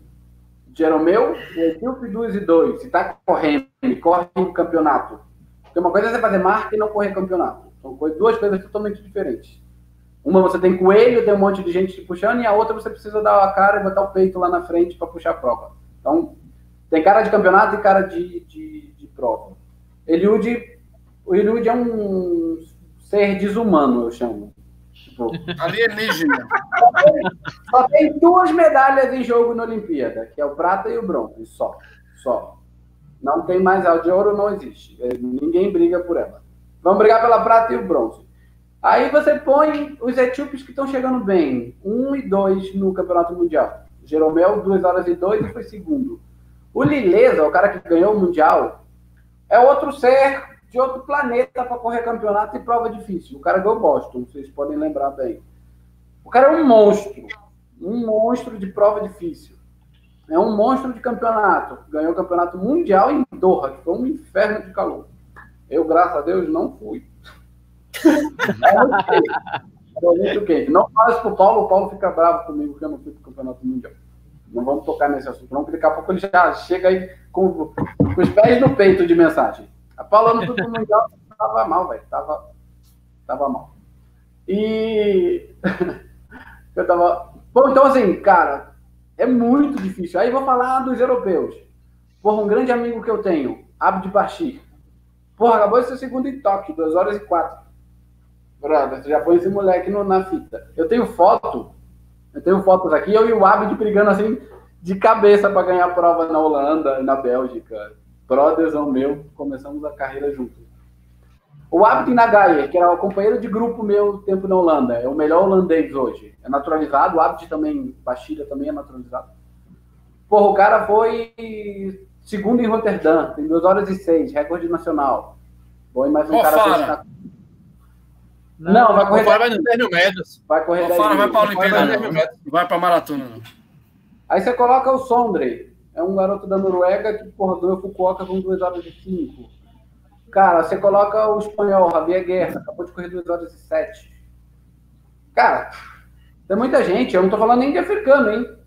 Jeromeu, Etíope, 2 e 2. Se tá correndo, corre o campeonato. Porque uma coisa é você fazer marca e não correr campeonato. São duas coisas totalmente diferentes. Uma você tem coelho, tem um monte de gente te puxando, e a outra você precisa dar a cara e botar o peito lá na frente para puxar a prova. Então, tem cara de campeonato e cara de, de, de prova. Eliud, o Eliud é um ser desumano, eu chamo. Tipo, Alienígena. Só tem duas medalhas em jogo na Olimpíada, que é o prata e o bronze, só. Só. Não tem mais, a de ouro não existe. É, ninguém briga por ela. Vamos brigar pela prata e o bronze. Aí você põe os etíopes que estão chegando bem. Um e dois no Campeonato Mundial. Jeromel, duas horas e dois e foi segundo. O Lileza, o cara que ganhou o Mundial, é outro ser de outro planeta para correr campeonato e prova difícil. O cara ganhou Boston, vocês podem lembrar bem. O cara é um monstro. Um monstro de prova difícil. É um monstro de campeonato. Ganhou o campeonato mundial em Doha, que foi um inferno de calor. Eu, graças a Deus, não fui. *laughs* é. É muito quente. Não faz pro Paulo, o Paulo fica bravo comigo que eu não fui pro campeonato mundial. Não vamos tocar nesse assunto, não, porque daqui a pouco ele já chega aí com, com os pés no peito de mensagem. A Paula no Tudo Mundial tava mal, velho. Tava, tava mal. E. *laughs* eu tava. Bom, então assim, cara, é muito difícil. Aí vou falar dos europeus. Porra, um grande amigo que eu tenho, Abdi Bashir. Porra, acabou ser segundo em toque, 2 horas e 4. Brother, já põe esse moleque no, na fita. Eu tenho foto eu tenho fotos aqui, eu e o Abid brigando assim de cabeça para ganhar a prova na Holanda e na Bélgica. Brothersão meu, começamos a carreira juntos. O Abid Nagaye, que era o companheiro de grupo meu tempo na Holanda, é o melhor holandês hoje. É naturalizado, o Abid também, Bastida também é naturalizado. Porra, o cara foi segundo em Roterdã, tem 2 horas e 6, recorde nacional. Foi mais um cara fora. Não, não, vai correr. Vai no 10 mil metros. Vai correr 10 mil. vai para a Olimpíada, não. Vai, vai para a maratona, não. Aí você coloca o Sondre. É um garoto da Noruega que, porra, ganhou Fukuoka com 2 horas e 5. Cara, você coloca o espanhol, Javier Guerra, acabou de correr 2 horas e 7. Cara, tem muita gente, eu não tô falando nem de africano, hein?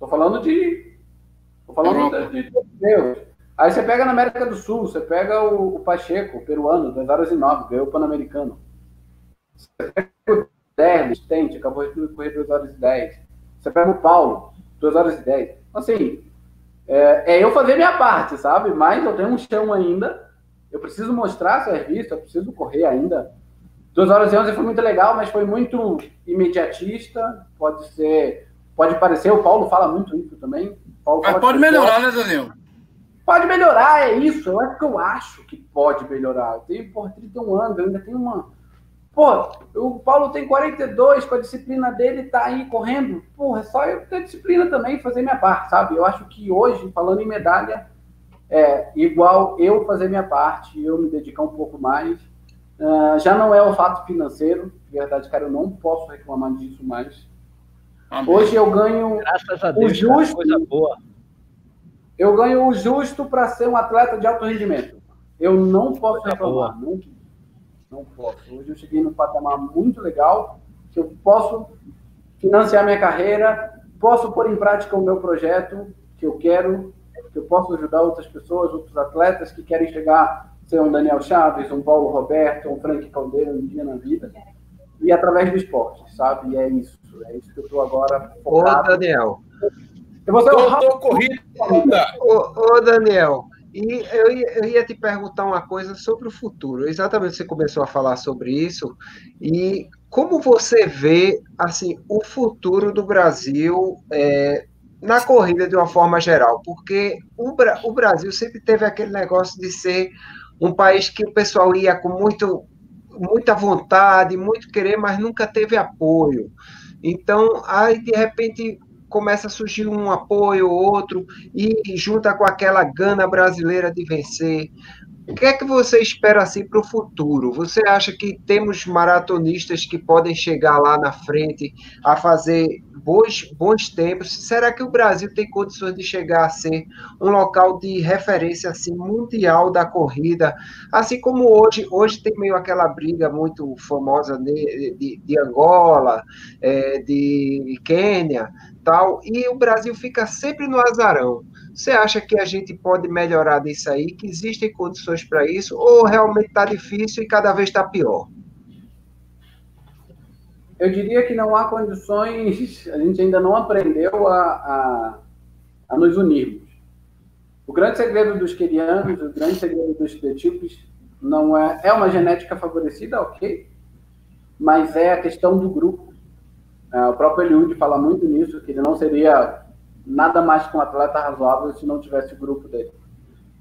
Tô falando de. Tô falando de, de, de Aí você pega na América do Sul, você pega o, o Pacheco, o peruano, 2 horas e 9, ganhou o Pan-Americano. Você pega o Derlis, Tente, acabou de correr 2 horas e 10. Você pega o Paulo, 2 horas e 10. Assim, é, é, eu fazer minha parte, sabe? Mas eu tenho um chão ainda. Eu preciso mostrar serviço, eu preciso correr ainda. 2 horas e 11 foi muito legal, mas foi muito imediatista. Pode ser, pode parecer, o Paulo fala muito isso também. mas pode melhorar, né, Daniel? Pode melhorar, é isso. É que eu acho que pode melhorar. Eu tenho, por 31 anos, eu ainda tenho uma. Pô, o Paulo tem 42, com a disciplina dele tá aí correndo. Porra, é só eu ter disciplina também fazer minha parte, sabe? Eu acho que hoje, falando em medalha, é igual eu fazer minha parte, eu me dedicar um pouco mais. Uh, já não é o fato financeiro, de verdade, cara, eu não posso reclamar disso mais. Amém. Hoje eu ganho Graças a Deus, o justo. Coisa boa eu ganho o justo para ser um atleta de alto rendimento. Eu não posso reclamar. Não, não posso. Hoje eu cheguei num patamar muito legal que eu posso financiar minha carreira, posso pôr em prática o meu projeto que eu quero, que eu posso ajudar outras pessoas, outros atletas que querem chegar ser um Daniel Chaves, um Paulo Roberto, um Frank Caldeira um dia na vida. E através do esporte, sabe? E é isso. É isso que eu estou agora focado. Ô, Daniel, eu vou Corrida. Ô, ô, Daniel, e eu ia, eu ia, te perguntar uma coisa sobre o futuro. Exatamente, você começou a falar sobre isso. E como você vê assim o futuro do Brasil é, na corrida de uma forma geral? Porque o, o Brasil sempre teve aquele negócio de ser um país que o pessoal ia com muito, muita vontade, muito querer, mas nunca teve apoio. Então, aí de repente começa a surgir um apoio ou outro e junta com aquela gana brasileira de vencer. O que é que você espera assim para o futuro? Você acha que temos maratonistas que podem chegar lá na frente a fazer bons, bons tempos? Será que o Brasil tem condições de chegar a ser um local de referência assim mundial da corrida? Assim como hoje, hoje tem meio aquela briga muito famosa de, de, de Angola, é, de Quênia, tal, e o Brasil fica sempre no azarão. Você acha que a gente pode melhorar disso aí, que existem condições para isso, ou realmente está difícil e cada vez está pior? Eu diria que não há condições, a gente ainda não aprendeu a, a, a nos unirmos. O grande segredo dos querianos, o grande segredo dos etíopes, não é, é uma genética favorecida, ok, mas é a questão do grupo é, o próprio Eliud fala muito nisso, que ele não seria nada mais que um atleta razoável se não tivesse o grupo dele.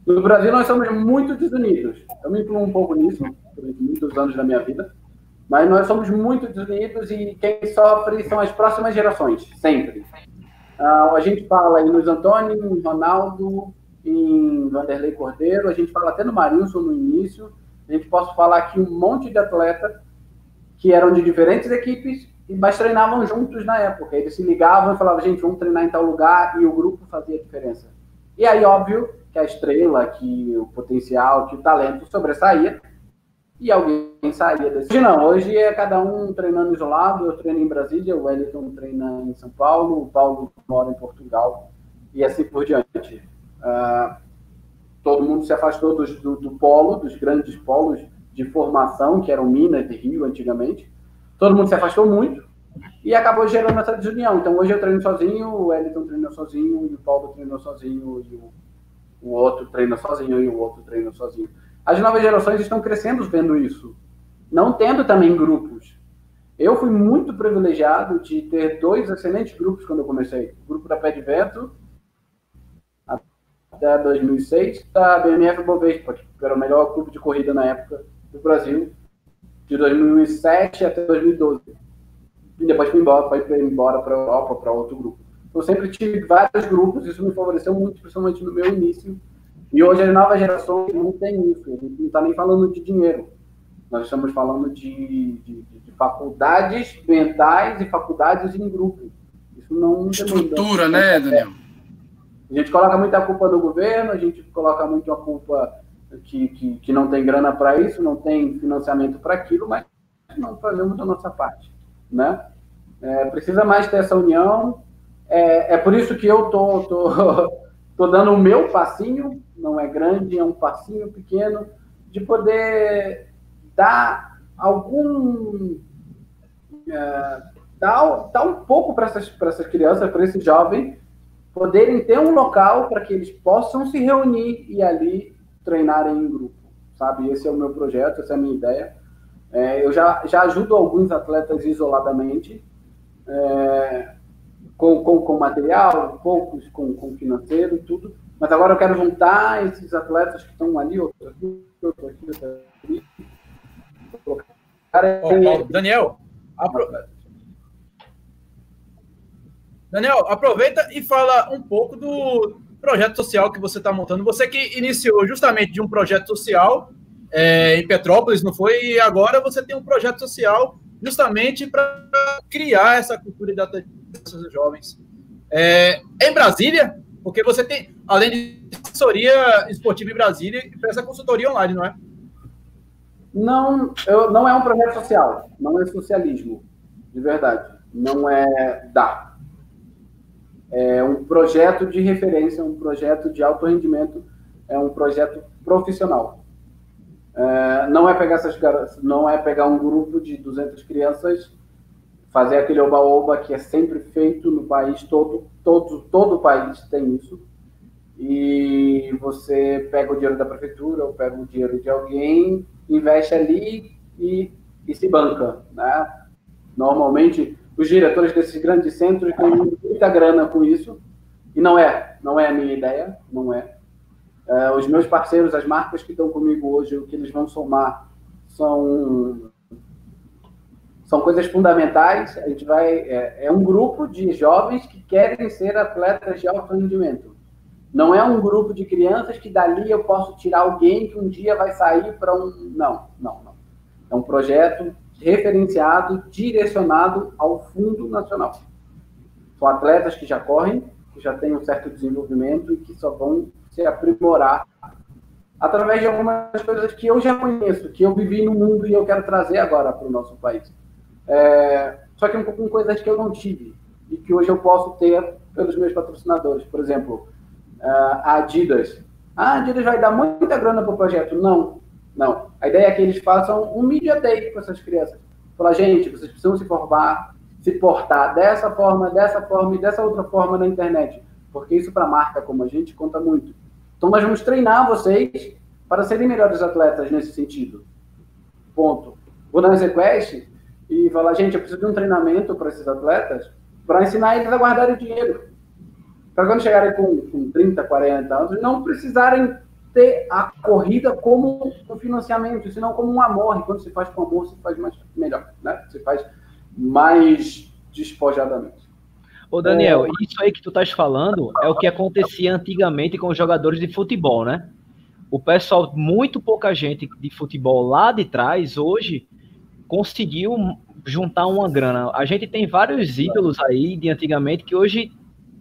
No Brasil, nós somos muito desunidos. Eu me incluo um pouco nisso, durante muitos anos da minha vida. Mas nós somos muito desunidos e quem sofre são as próximas gerações, sempre. Uh, a gente fala em Luiz Antônio, em Ronaldo, em Vanderlei Cordeiro, a gente fala até no Marilson no início. A gente pode falar aqui um monte de atleta que eram de diferentes equipes mas treinavam juntos na época. Eles se ligavam e falavam, gente, vamos treinar em tal lugar, e o grupo fazia diferença. E aí, óbvio, que a estrela, que o potencial, que o talento sobressaía, e alguém saía desse. Hoje não, hoje é cada um treinando isolado, eu treino em Brasília, o Wellington treina em São Paulo, o Paulo mora em Portugal, e assim por diante. Uh, todo mundo se afastou dos, do, do polo, dos grandes polos de formação, que eram Minas e Rio antigamente, todo mundo se afastou muito e acabou gerando essa desunião. Então hoje eu treino sozinho, o Wellington treina sozinho, o Paulo treina sozinho, e o, o outro treina sozinho, e o outro treina sozinho. As novas gerações estão crescendo vendo isso, não tendo também grupos. Eu fui muito privilegiado de ter dois excelentes grupos quando eu comecei. O grupo da Pé de Vento, até 2006, da BMF Bovespa, que era o melhor clube de corrida na época do Brasil, de 2007 até 2012. E depois fui embora, fui embora para a Europa, para outro grupo. Então, eu sempre tive vários grupos, isso me favoreceu muito, principalmente no meu início. E hoje as novas gerações não tem isso, a gente não está nem falando de dinheiro. Nós estamos falando de, de, de faculdades mentais e faculdades em grupo. Isso não Estrutura, demanda. né, Daniel? A gente coloca muita culpa do governo, a gente coloca muito a culpa que, que, que não tem grana para isso, não tem financiamento para aquilo, mas não fazemos a nossa parte, né? É, precisa mais ter essa união. É, é por isso que eu tô, tô, *laughs* tô dando o meu passinho, não é grande, é um passinho pequeno, de poder dar algum. É, dar, dar um pouco para essas, essas crianças, para esses jovens, poderem ter um local para que eles possam se reunir e ali treinarem em grupo, sabe? Esse é o meu projeto, essa é a minha ideia. É, eu já, já ajudo alguns atletas isoladamente, é, com, com, com, material, poucos com, com financeiro e tudo, mas agora eu quero juntar esses atletas que estão ali, outro aqui, outro aqui, outro aqui. Oh, Daniel, apro... Daniel, aproveita e fala um pouco do projeto social que você está montando. Você que iniciou justamente de um projeto social é, em Petrópolis, não foi? E agora você tem um projeto social justamente para criar essa cultura de atletismo jovens. É, em Brasília, porque você tem, além de assessoria esportiva em Brasília, essa consultoria online, não é? Não, eu, não é um projeto social, não é socialismo, de verdade. Não é dar. É um projeto de referência, um projeto de alto rendimento, é um projeto profissional. É, não é pegar essas não é pegar um grupo de 200 crianças, fazer aquele oba-oba que é sempre feito no país todo, todo, todo o país tem isso, e você pega o dinheiro da prefeitura ou pega o dinheiro de alguém, investe ali e, e se banca, né? Normalmente, os diretores desses grandes centros têm muita grana com isso, e não é, não é a minha ideia, não é. Uh, os meus parceiros, as marcas que estão comigo hoje, o que eles vão somar são são coisas fundamentais. A gente vai é, é, um grupo de jovens que querem ser atletas de alto rendimento. Não é um grupo de crianças que dali eu posso tirar alguém que um dia vai sair para um não, não, não. É um projeto referenciado, direcionado ao Fundo Nacional. São atletas que já correm, que já têm um certo desenvolvimento e que só vão se aprimorar através de algumas coisas que eu já conheço, que eu vivi no mundo e eu quero trazer agora para o nosso país. É, só que com coisas que eu não tive e que hoje eu posso ter pelos meus patrocinadores. Por exemplo, a Adidas. A Adidas vai dar muita grana para o projeto? Não, não. A ideia é que eles façam um media day com essas crianças. Falar, gente, vocês precisam se formar, se portar dessa forma, dessa forma e dessa outra forma na internet. Porque isso para marca como a gente conta muito. Então, nós vamos treinar vocês para serem melhores atletas nesse sentido. Ponto. Vou dar um request e falar, gente, eu preciso de um treinamento para esses atletas para ensinar eles a guardar o dinheiro. Para quando chegarem com, com 30, 40 anos, não precisarem ter a corrida como um financiamento, senão como um amor. E quando se faz com amor, se faz mais melhor, né? Se faz mais despojadamente. Ô Daniel, é... isso aí que tu estás falando é o que acontecia antigamente com os jogadores de futebol, né? O pessoal, muito pouca gente de futebol lá de trás, hoje, conseguiu juntar uma grana. A gente tem vários ídolos aí de antigamente que hoje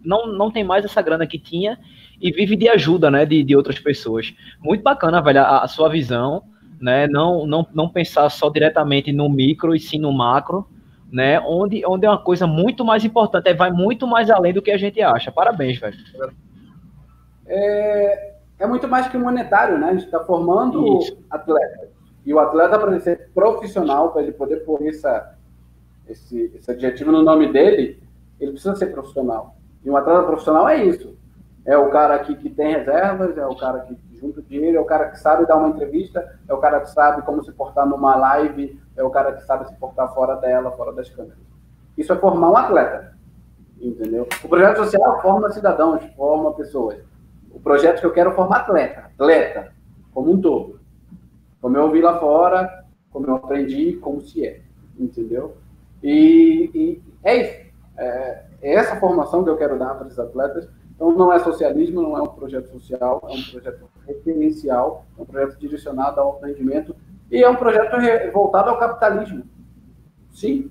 não, não tem mais essa grana que tinha e vive de ajuda, né, de, de outras pessoas. Muito bacana, velho, a, a sua visão, né, não, não, não pensar só diretamente no micro e sim no macro, né? Onde, onde é uma coisa muito mais importante, é, vai muito mais além do que a gente acha. Parabéns, velho. É, é muito mais que monetário, né? A gente está formando Isso. atleta. E o atleta, para ele ser profissional, para ele poder pôr essa, esse, esse adjetivo no nome dele, ele precisa ser profissional. E um atleta profissional é isso. É o cara que, que tem reservas, é o cara que junto dinheiro, é o cara que sabe dar uma entrevista, é o cara que sabe como se portar numa live, é o cara que sabe se portar fora dela, fora das câmeras. Isso é formar um atleta, entendeu? O projeto social forma cidadãos, forma pessoas. O projeto que eu quero é formar atleta, atleta, como um todo. Como eu vi lá fora, como eu aprendi, como se é, entendeu? E, e é isso. É, é essa formação que eu quero dar para esses atletas então, não é socialismo, não é um projeto social, é um projeto referencial, é um projeto direcionado ao rendimento e é um projeto voltado ao capitalismo. Sim,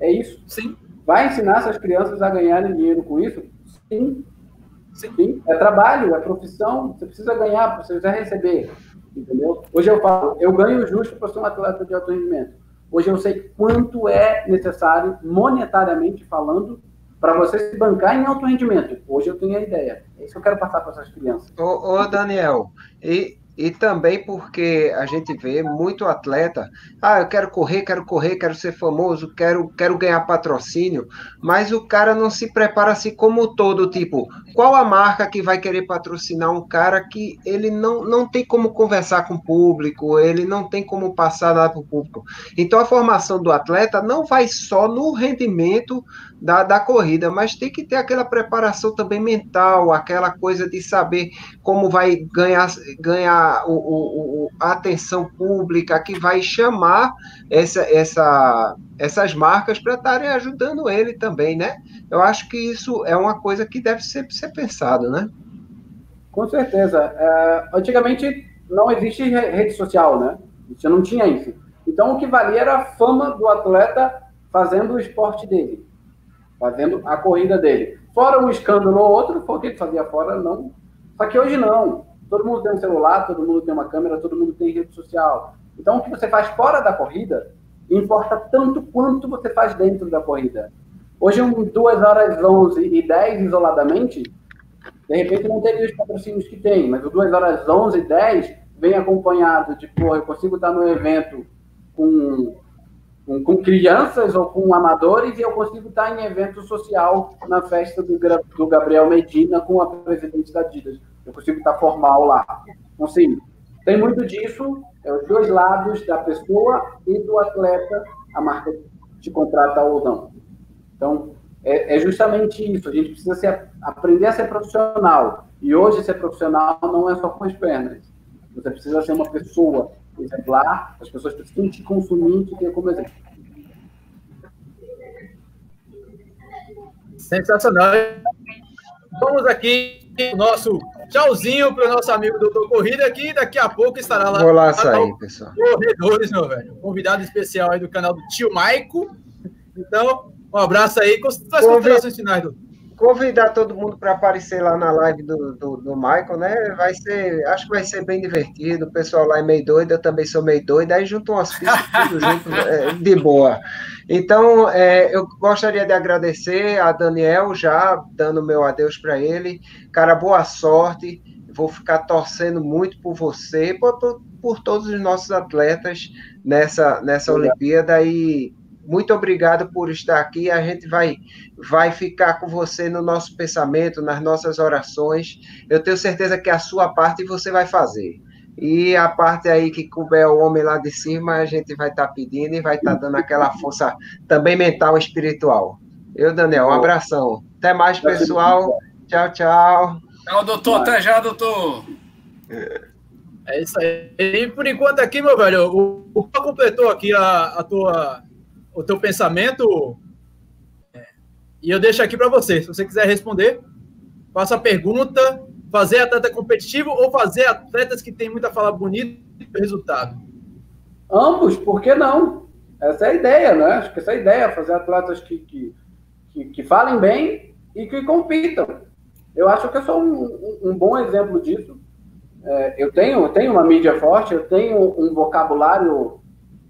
é isso. Sim. Vai ensinar essas crianças a ganharem dinheiro com isso? Sim. Sim. Sim. É trabalho, é profissão, você precisa ganhar, você precisa receber. Entendeu? Hoje eu falo, eu ganho justo para ser um atleta de alto rendimento. Hoje eu sei quanto é necessário, monetariamente falando, para você se bancar em alto rendimento. Hoje eu tenho a ideia. É isso que eu quero passar para essas crianças. Ô, ô Daniel, e e também porque a gente vê muito atleta, ah, eu quero correr, quero correr, quero ser famoso, quero, quero ganhar patrocínio, mas o cara não se prepara assim como todo, tipo, qual a marca que vai querer patrocinar um cara que ele não, não tem como conversar com o público, ele não tem como passar nada para o público. Então a formação do atleta não vai só no rendimento da, da corrida, mas tem que ter aquela preparação também mental, aquela coisa de saber como vai ganhar, ganhar o, o, o a atenção pública, que vai chamar essa, essa, essas marcas para estarem ajudando ele também, né? Eu acho que isso é uma coisa que deve ser, ser pensado, né? Com certeza. É, antigamente não existe rede social, né? Você não tinha isso. Então o que valia era a fama do atleta fazendo o esporte dele fazendo a corrida dele. Fora um escândalo ou outro, foi o que ele fazia fora, não. Só que hoje não. Todo mundo tem um celular, todo mundo tem uma câmera, todo mundo tem rede social. Então, o que você faz fora da corrida importa tanto quanto você faz dentro da corrida. Hoje, um 2 horas 11 e 10 isoladamente, de repente não teria os patrocínios que tem, mas o 2 horas 11 e 10 vem acompanhado de, pô, eu consigo estar no evento com com, com, crianças ou com amadores e eu consigo estar em evento social na festa do, do Gabriel Medina com a presidente da Adidas. Eu consigo estar formal lá. Então, sim, tem muito disso, é os dois lados da pessoa e do atleta, a marca te contrata ou não. Então, é, é justamente isso. A gente precisa ser, aprender a ser profissional. E hoje, ser profissional não é só com as pernas. Você precisa ser uma pessoa exemplar, as pessoas precisam te consumir te ter como exemplo. Sensacional. Vamos aqui nosso tchauzinho para o nosso amigo Doutor Corrida, que daqui a pouco estará lá. Vou lá sair, pessoal. Corredores, meu velho. Convidado especial aí do canal do Tio Maico. Então, um abraço aí. Quais as considerações finais, doutor? Convidar todo mundo para aparecer lá na live do, do, do, Michael, né? Vai ser, acho que vai ser bem divertido. O pessoal lá é meio doido, eu também sou meio doido. Aí junto umas pistas, tudo junto, é, de boa. Então, é, eu gostaria de agradecer a Daniel já, dando meu adeus para ele. Cara, boa sorte. Vou ficar torcendo muito por você, por, por, por todos os nossos atletas nessa, nessa Olimpíada e muito obrigado por estar aqui. A gente vai, vai ficar com você no nosso pensamento, nas nossas orações. Eu tenho certeza que a sua parte você vai fazer. E a parte aí que couber o homem lá de cima, a gente vai estar tá pedindo e vai estar tá dando aquela força também mental e espiritual. Eu, Daniel, um abração. Até mais, pessoal. Tchau, tchau. Tchau, doutor. Até já, doutor. É isso aí. E por enquanto aqui, meu velho, o, o completou aqui a, a tua o teu pensamento é, e eu deixo aqui para você. Se você quiser responder, faça a pergunta: fazer atleta competitivo ou fazer atletas que têm muita fala bonita e resultado? Ambos, por que não? Essa é a ideia, né? Acho que essa é a ideia, fazer atletas que, que, que, que falem bem e que compitam. Eu acho que eu sou um, um bom exemplo disso. É, eu, tenho, eu tenho uma mídia forte, eu tenho um vocabulário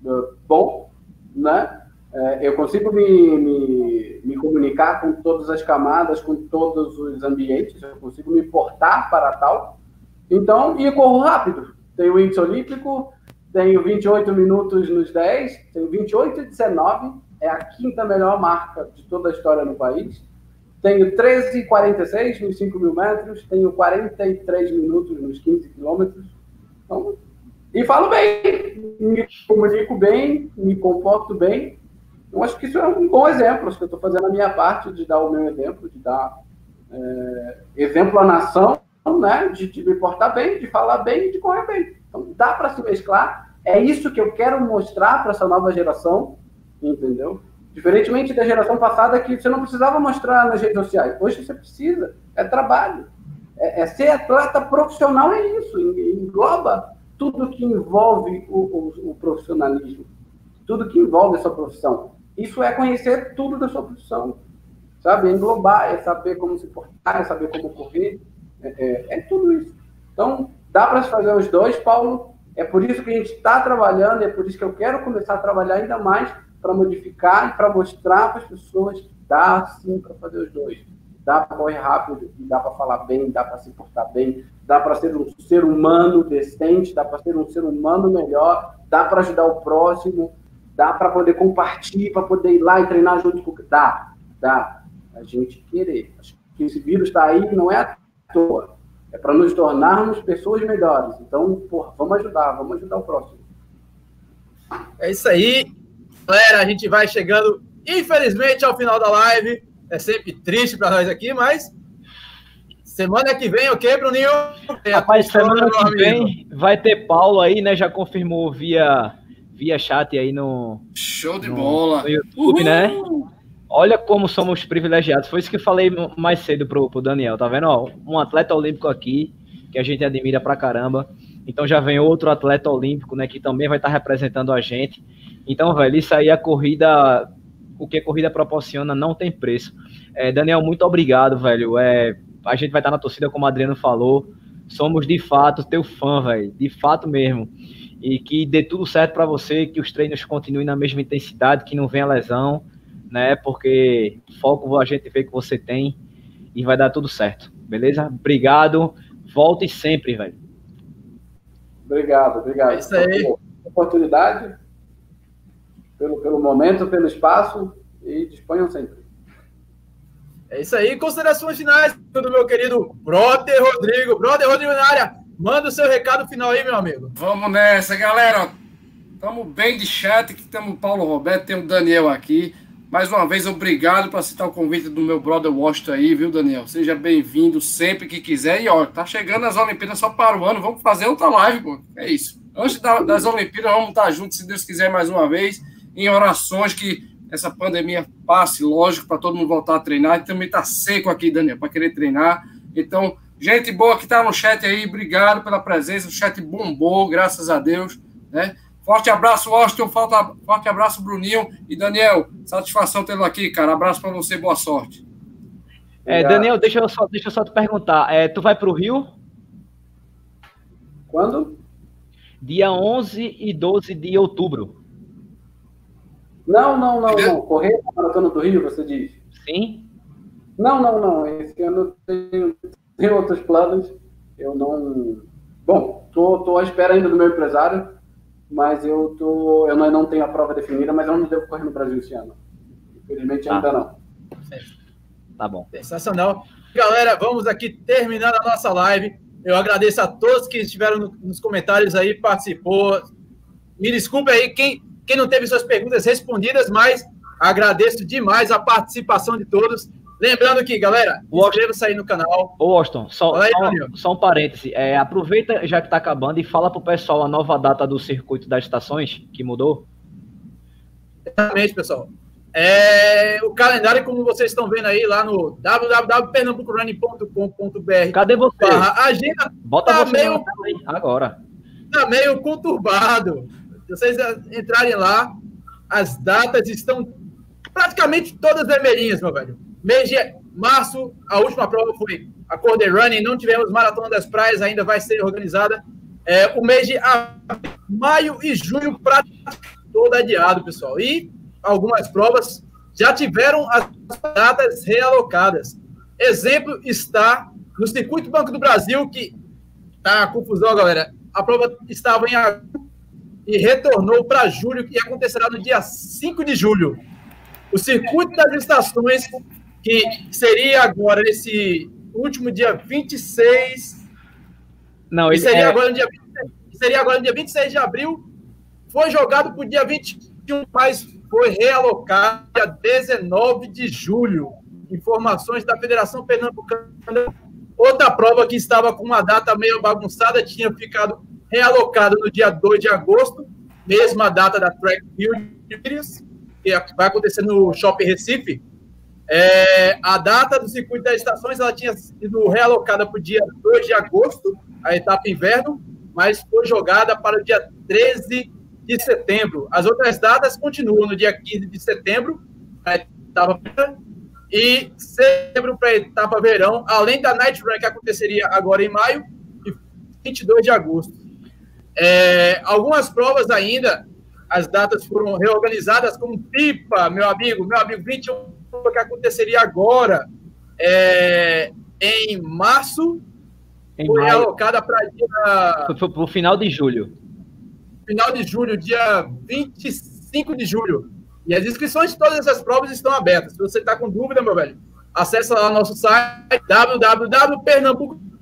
uh, bom, né? É, eu consigo me, me, me, comunicar com todas as camadas, com todos os ambientes, eu consigo me portar para tal. Então, e corro rápido. Tenho índice olímpico, tenho 28 minutos nos 10, tenho 28 e 19, é a quinta melhor marca de toda a história no país. Tenho 13 e 46 nos 5 mil metros, tenho 43 minutos nos 15 quilômetros. Então, e falo bem, me comunico bem, me comporto bem, eu acho que isso é um bom exemplo, acho que eu estou fazendo a minha parte de dar o meu exemplo, de dar é, exemplo à nação, né, de, de, me portar bem, de falar bem e de correr bem. Então, dá para se mesclar. É isso que eu quero mostrar para essa nova geração, entendeu? Diferentemente da geração passada, que você não precisava mostrar nas redes sociais. Hoje você precisa, é trabalho. É, é ser atleta profissional, é isso, engloba tudo que envolve o, o, o profissionalismo, tudo que envolve a sua profissão. Isso é conhecer tudo da sua profissão, sabe? Englobar, é saber como se portar, é saber como correr, é, é, é tudo isso. Então, dá para fazer os dois, Paulo. É por isso que a gente está trabalhando, é por isso que eu quero começar a trabalhar ainda mais para modificar e para mostrar para as pessoas que dá sim para fazer os dois. Dá para correr rápido, dá para falar bem, dá para se portar bem, dá para ser um ser humano decente, dá para ser um ser humano melhor, dá para ajudar o próximo, dá para poder compartilhar, para poder ir lá e treinar junto com. Dá, dá. A gente querer. Acho que esse vírus está aí, não é à toa. É para nos tornarmos pessoas melhores. Então, porra, vamos ajudar, vamos ajudar o próximo. É isso aí. Galera, a gente vai chegando, infelizmente, ao final da live. É sempre triste para nós aqui, mas semana que vem, ok, Bruninho? Rapaz, semana que vem vai ter Paulo aí, né? Já confirmou via, via chat aí no. Show de no, bola! No YouTube, né? Uhul. né? Olha como somos privilegiados. Foi isso que eu falei mais cedo pro, pro Daniel, tá vendo? Ó, um atleta olímpico aqui, que a gente admira pra caramba. Então já vem outro atleta olímpico, né, que também vai estar representando a gente. Então, velho, isso aí a corrida, o que a corrida proporciona não tem preço. É, Daniel, muito obrigado, velho. É, a gente vai estar na torcida, como o Adriano falou. Somos de fato teu fã, velho, de fato mesmo. E que dê tudo certo para você, que os treinos continuem na mesma intensidade, que não venha lesão né? Porque foco a gente vê que você tem e vai dar tudo certo, beleza? Obrigado, volte sempre, velho. Obrigado, obrigado. É isso aí. Oportunidade, pelo, pelo momento, pelo espaço e disponham sempre. É isso aí. Considerações finais do meu querido Brother Rodrigo. Brother Rodrigo na área. Manda o seu recado final aí, meu amigo. Vamos nessa, galera. Estamos bem de chat, que temos o Paulo Roberto, tem o Daniel aqui. Mais uma vez, obrigado por aceitar o convite do meu brother Washington aí, viu, Daniel? Seja bem-vindo sempre que quiser. E ó, tá chegando as Olimpíadas só para o ano, vamos fazer outra live, pô. É isso. Antes das Olimpíadas, vamos estar juntos, se Deus quiser, mais uma vez, em orações que essa pandemia passe, lógico, para todo mundo voltar a treinar. E também tá seco aqui, Daniel, para querer treinar. Então, gente boa que tá no chat aí, obrigado pela presença. O chat bombou, graças a Deus, né? Forte abraço, Austin. Forte abraço, Bruninho. E Daniel, satisfação tê-lo aqui, cara. Abraço para você, boa sorte. É, Daniel, deixa eu, só, deixa eu só te perguntar. É, tu vai para o Rio? Quando? Dia 11 e 12 de outubro. Não, não, não, não. Correr a maratona do Rio, você diz? Sim. Não, não, não. Esse ano tenho, tenho outros planos. Eu não. Bom, tô, tô à espera ainda do meu empresário mas eu tô, eu não tenho a prova definida, mas eu não devo correr no Brasil esse ano. Infelizmente ainda não. Tá bom. Sensacional. Galera, vamos aqui terminando a nossa live. Eu agradeço a todos que estiveram nos comentários aí, participou. Me desculpe aí quem, quem não teve suas perguntas respondidas, mas agradeço demais a participação de todos. Lembrando que, galera, inscreva-se aí no canal. Ô, Austin, só, aí, só, só, um parêntese. É, aproveita já que está acabando e fala para o pessoal a nova data do circuito das estações, que mudou. Exatamente, pessoal. É, o calendário, como vocês estão vendo aí lá no www.pernambucorunning.com.br. Cadê você? A agenda Bota tá meio agora. Tá meio conturbado. Vocês entrarem lá, as datas estão praticamente todas vermelhinhas, meu velho. Mês de março, a última prova foi a Corday Running, não tivemos Maratona das Praias, ainda vai ser organizada. É, o mês de maio e junho, praticamente todo adiado, pessoal. E algumas provas já tiveram as datas realocadas. Exemplo está no Circuito Banco do Brasil, que tá confusão, galera. A prova estava em agosto e retornou para julho, que acontecerá no dia 5 de julho. O Circuito das Estações que seria agora esse último dia 26. Não, ele seria, é... agora no dia, seria agora no dia 26 de abril. Foi jogado para o dia 21, mas foi realocado dia 19 de julho. Informações da Federação Pernambucana. Outra prova que estava com uma data meio bagunçada tinha ficado realocada no dia 2 de agosto, mesma data da Track Field, que vai acontecer no Shopping Recife, é, a data do circuito das estações ela tinha sido realocada para o dia 2 de agosto, a etapa inverno, mas foi jogada para o dia 13 de setembro. As outras datas continuam no dia 15 de setembro, a etapa e setembro para a etapa verão, além da Night Run que aconteceria agora em maio e 22 de agosto. É, algumas provas ainda, as datas foram reorganizadas como Pipa, meu amigo, meu amigo, 21 que aconteceria agora, é, em março, Em foi maio. alocada para dia Foi pro final de julho. final de julho, dia 25 de julho. E as inscrições de todas essas provas estão abertas. Se você está com dúvida, meu velho, acesse lá o nosso site www.pernambuco.com.br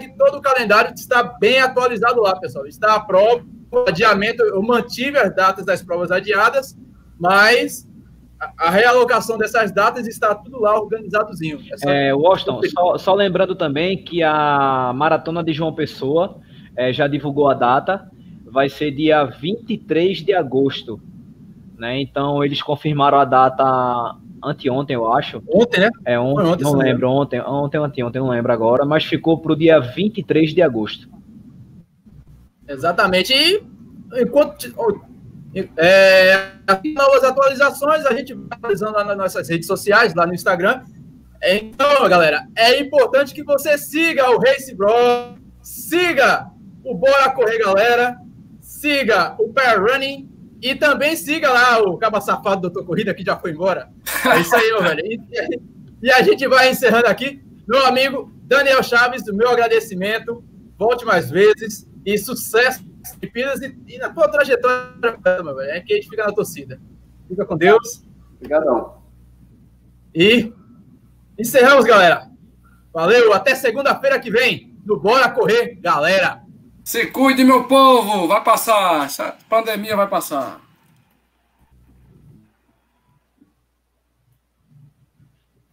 que todo o calendário está bem atualizado lá, pessoal. Está a prova, o adiamento, eu mantive as datas das provas adiadas, mas a, realocação dessas datas está tudo lá organizadozinho. É só- É, Washington, só, só lembrando também que a Maratona de João Pessoa é, já divulgou a data, vai ser dia 23 de agosto. Né? Então, eles confirmaram a data anteontem, eu acho. Ontem, né? É ontem, ontem, não lembro, ontem, ontem anteontem, não lembro agora, mas ficou para o dia 23 de agosto. Exatamente. E enquanto é, novas atualizações, a gente vai atualizando lá nas nossas redes sociais, lá no Instagram. Então, galera, é importante que você siga o Race Bro, siga o Bora Correr Galera, siga o Pair Running e também siga lá o Caba Safado Doutor Corrida, que já foi embora. É isso aí, meu velho. E, e a gente vai encerrando aqui. Meu amigo Daniel Chaves, do meu agradecimento. Volte mais vezes e sucesso nas Olimpíadas e, e na tua trajetória, meu velho. É que a gente fica na torcida. Fica com Deus. Obrigadão. E encerramos, galera. Valeu, até segunda-feira que vem no Bora Correr, galera. Se cuide, meu povo! Vai passar! Essa pandemia vai passar.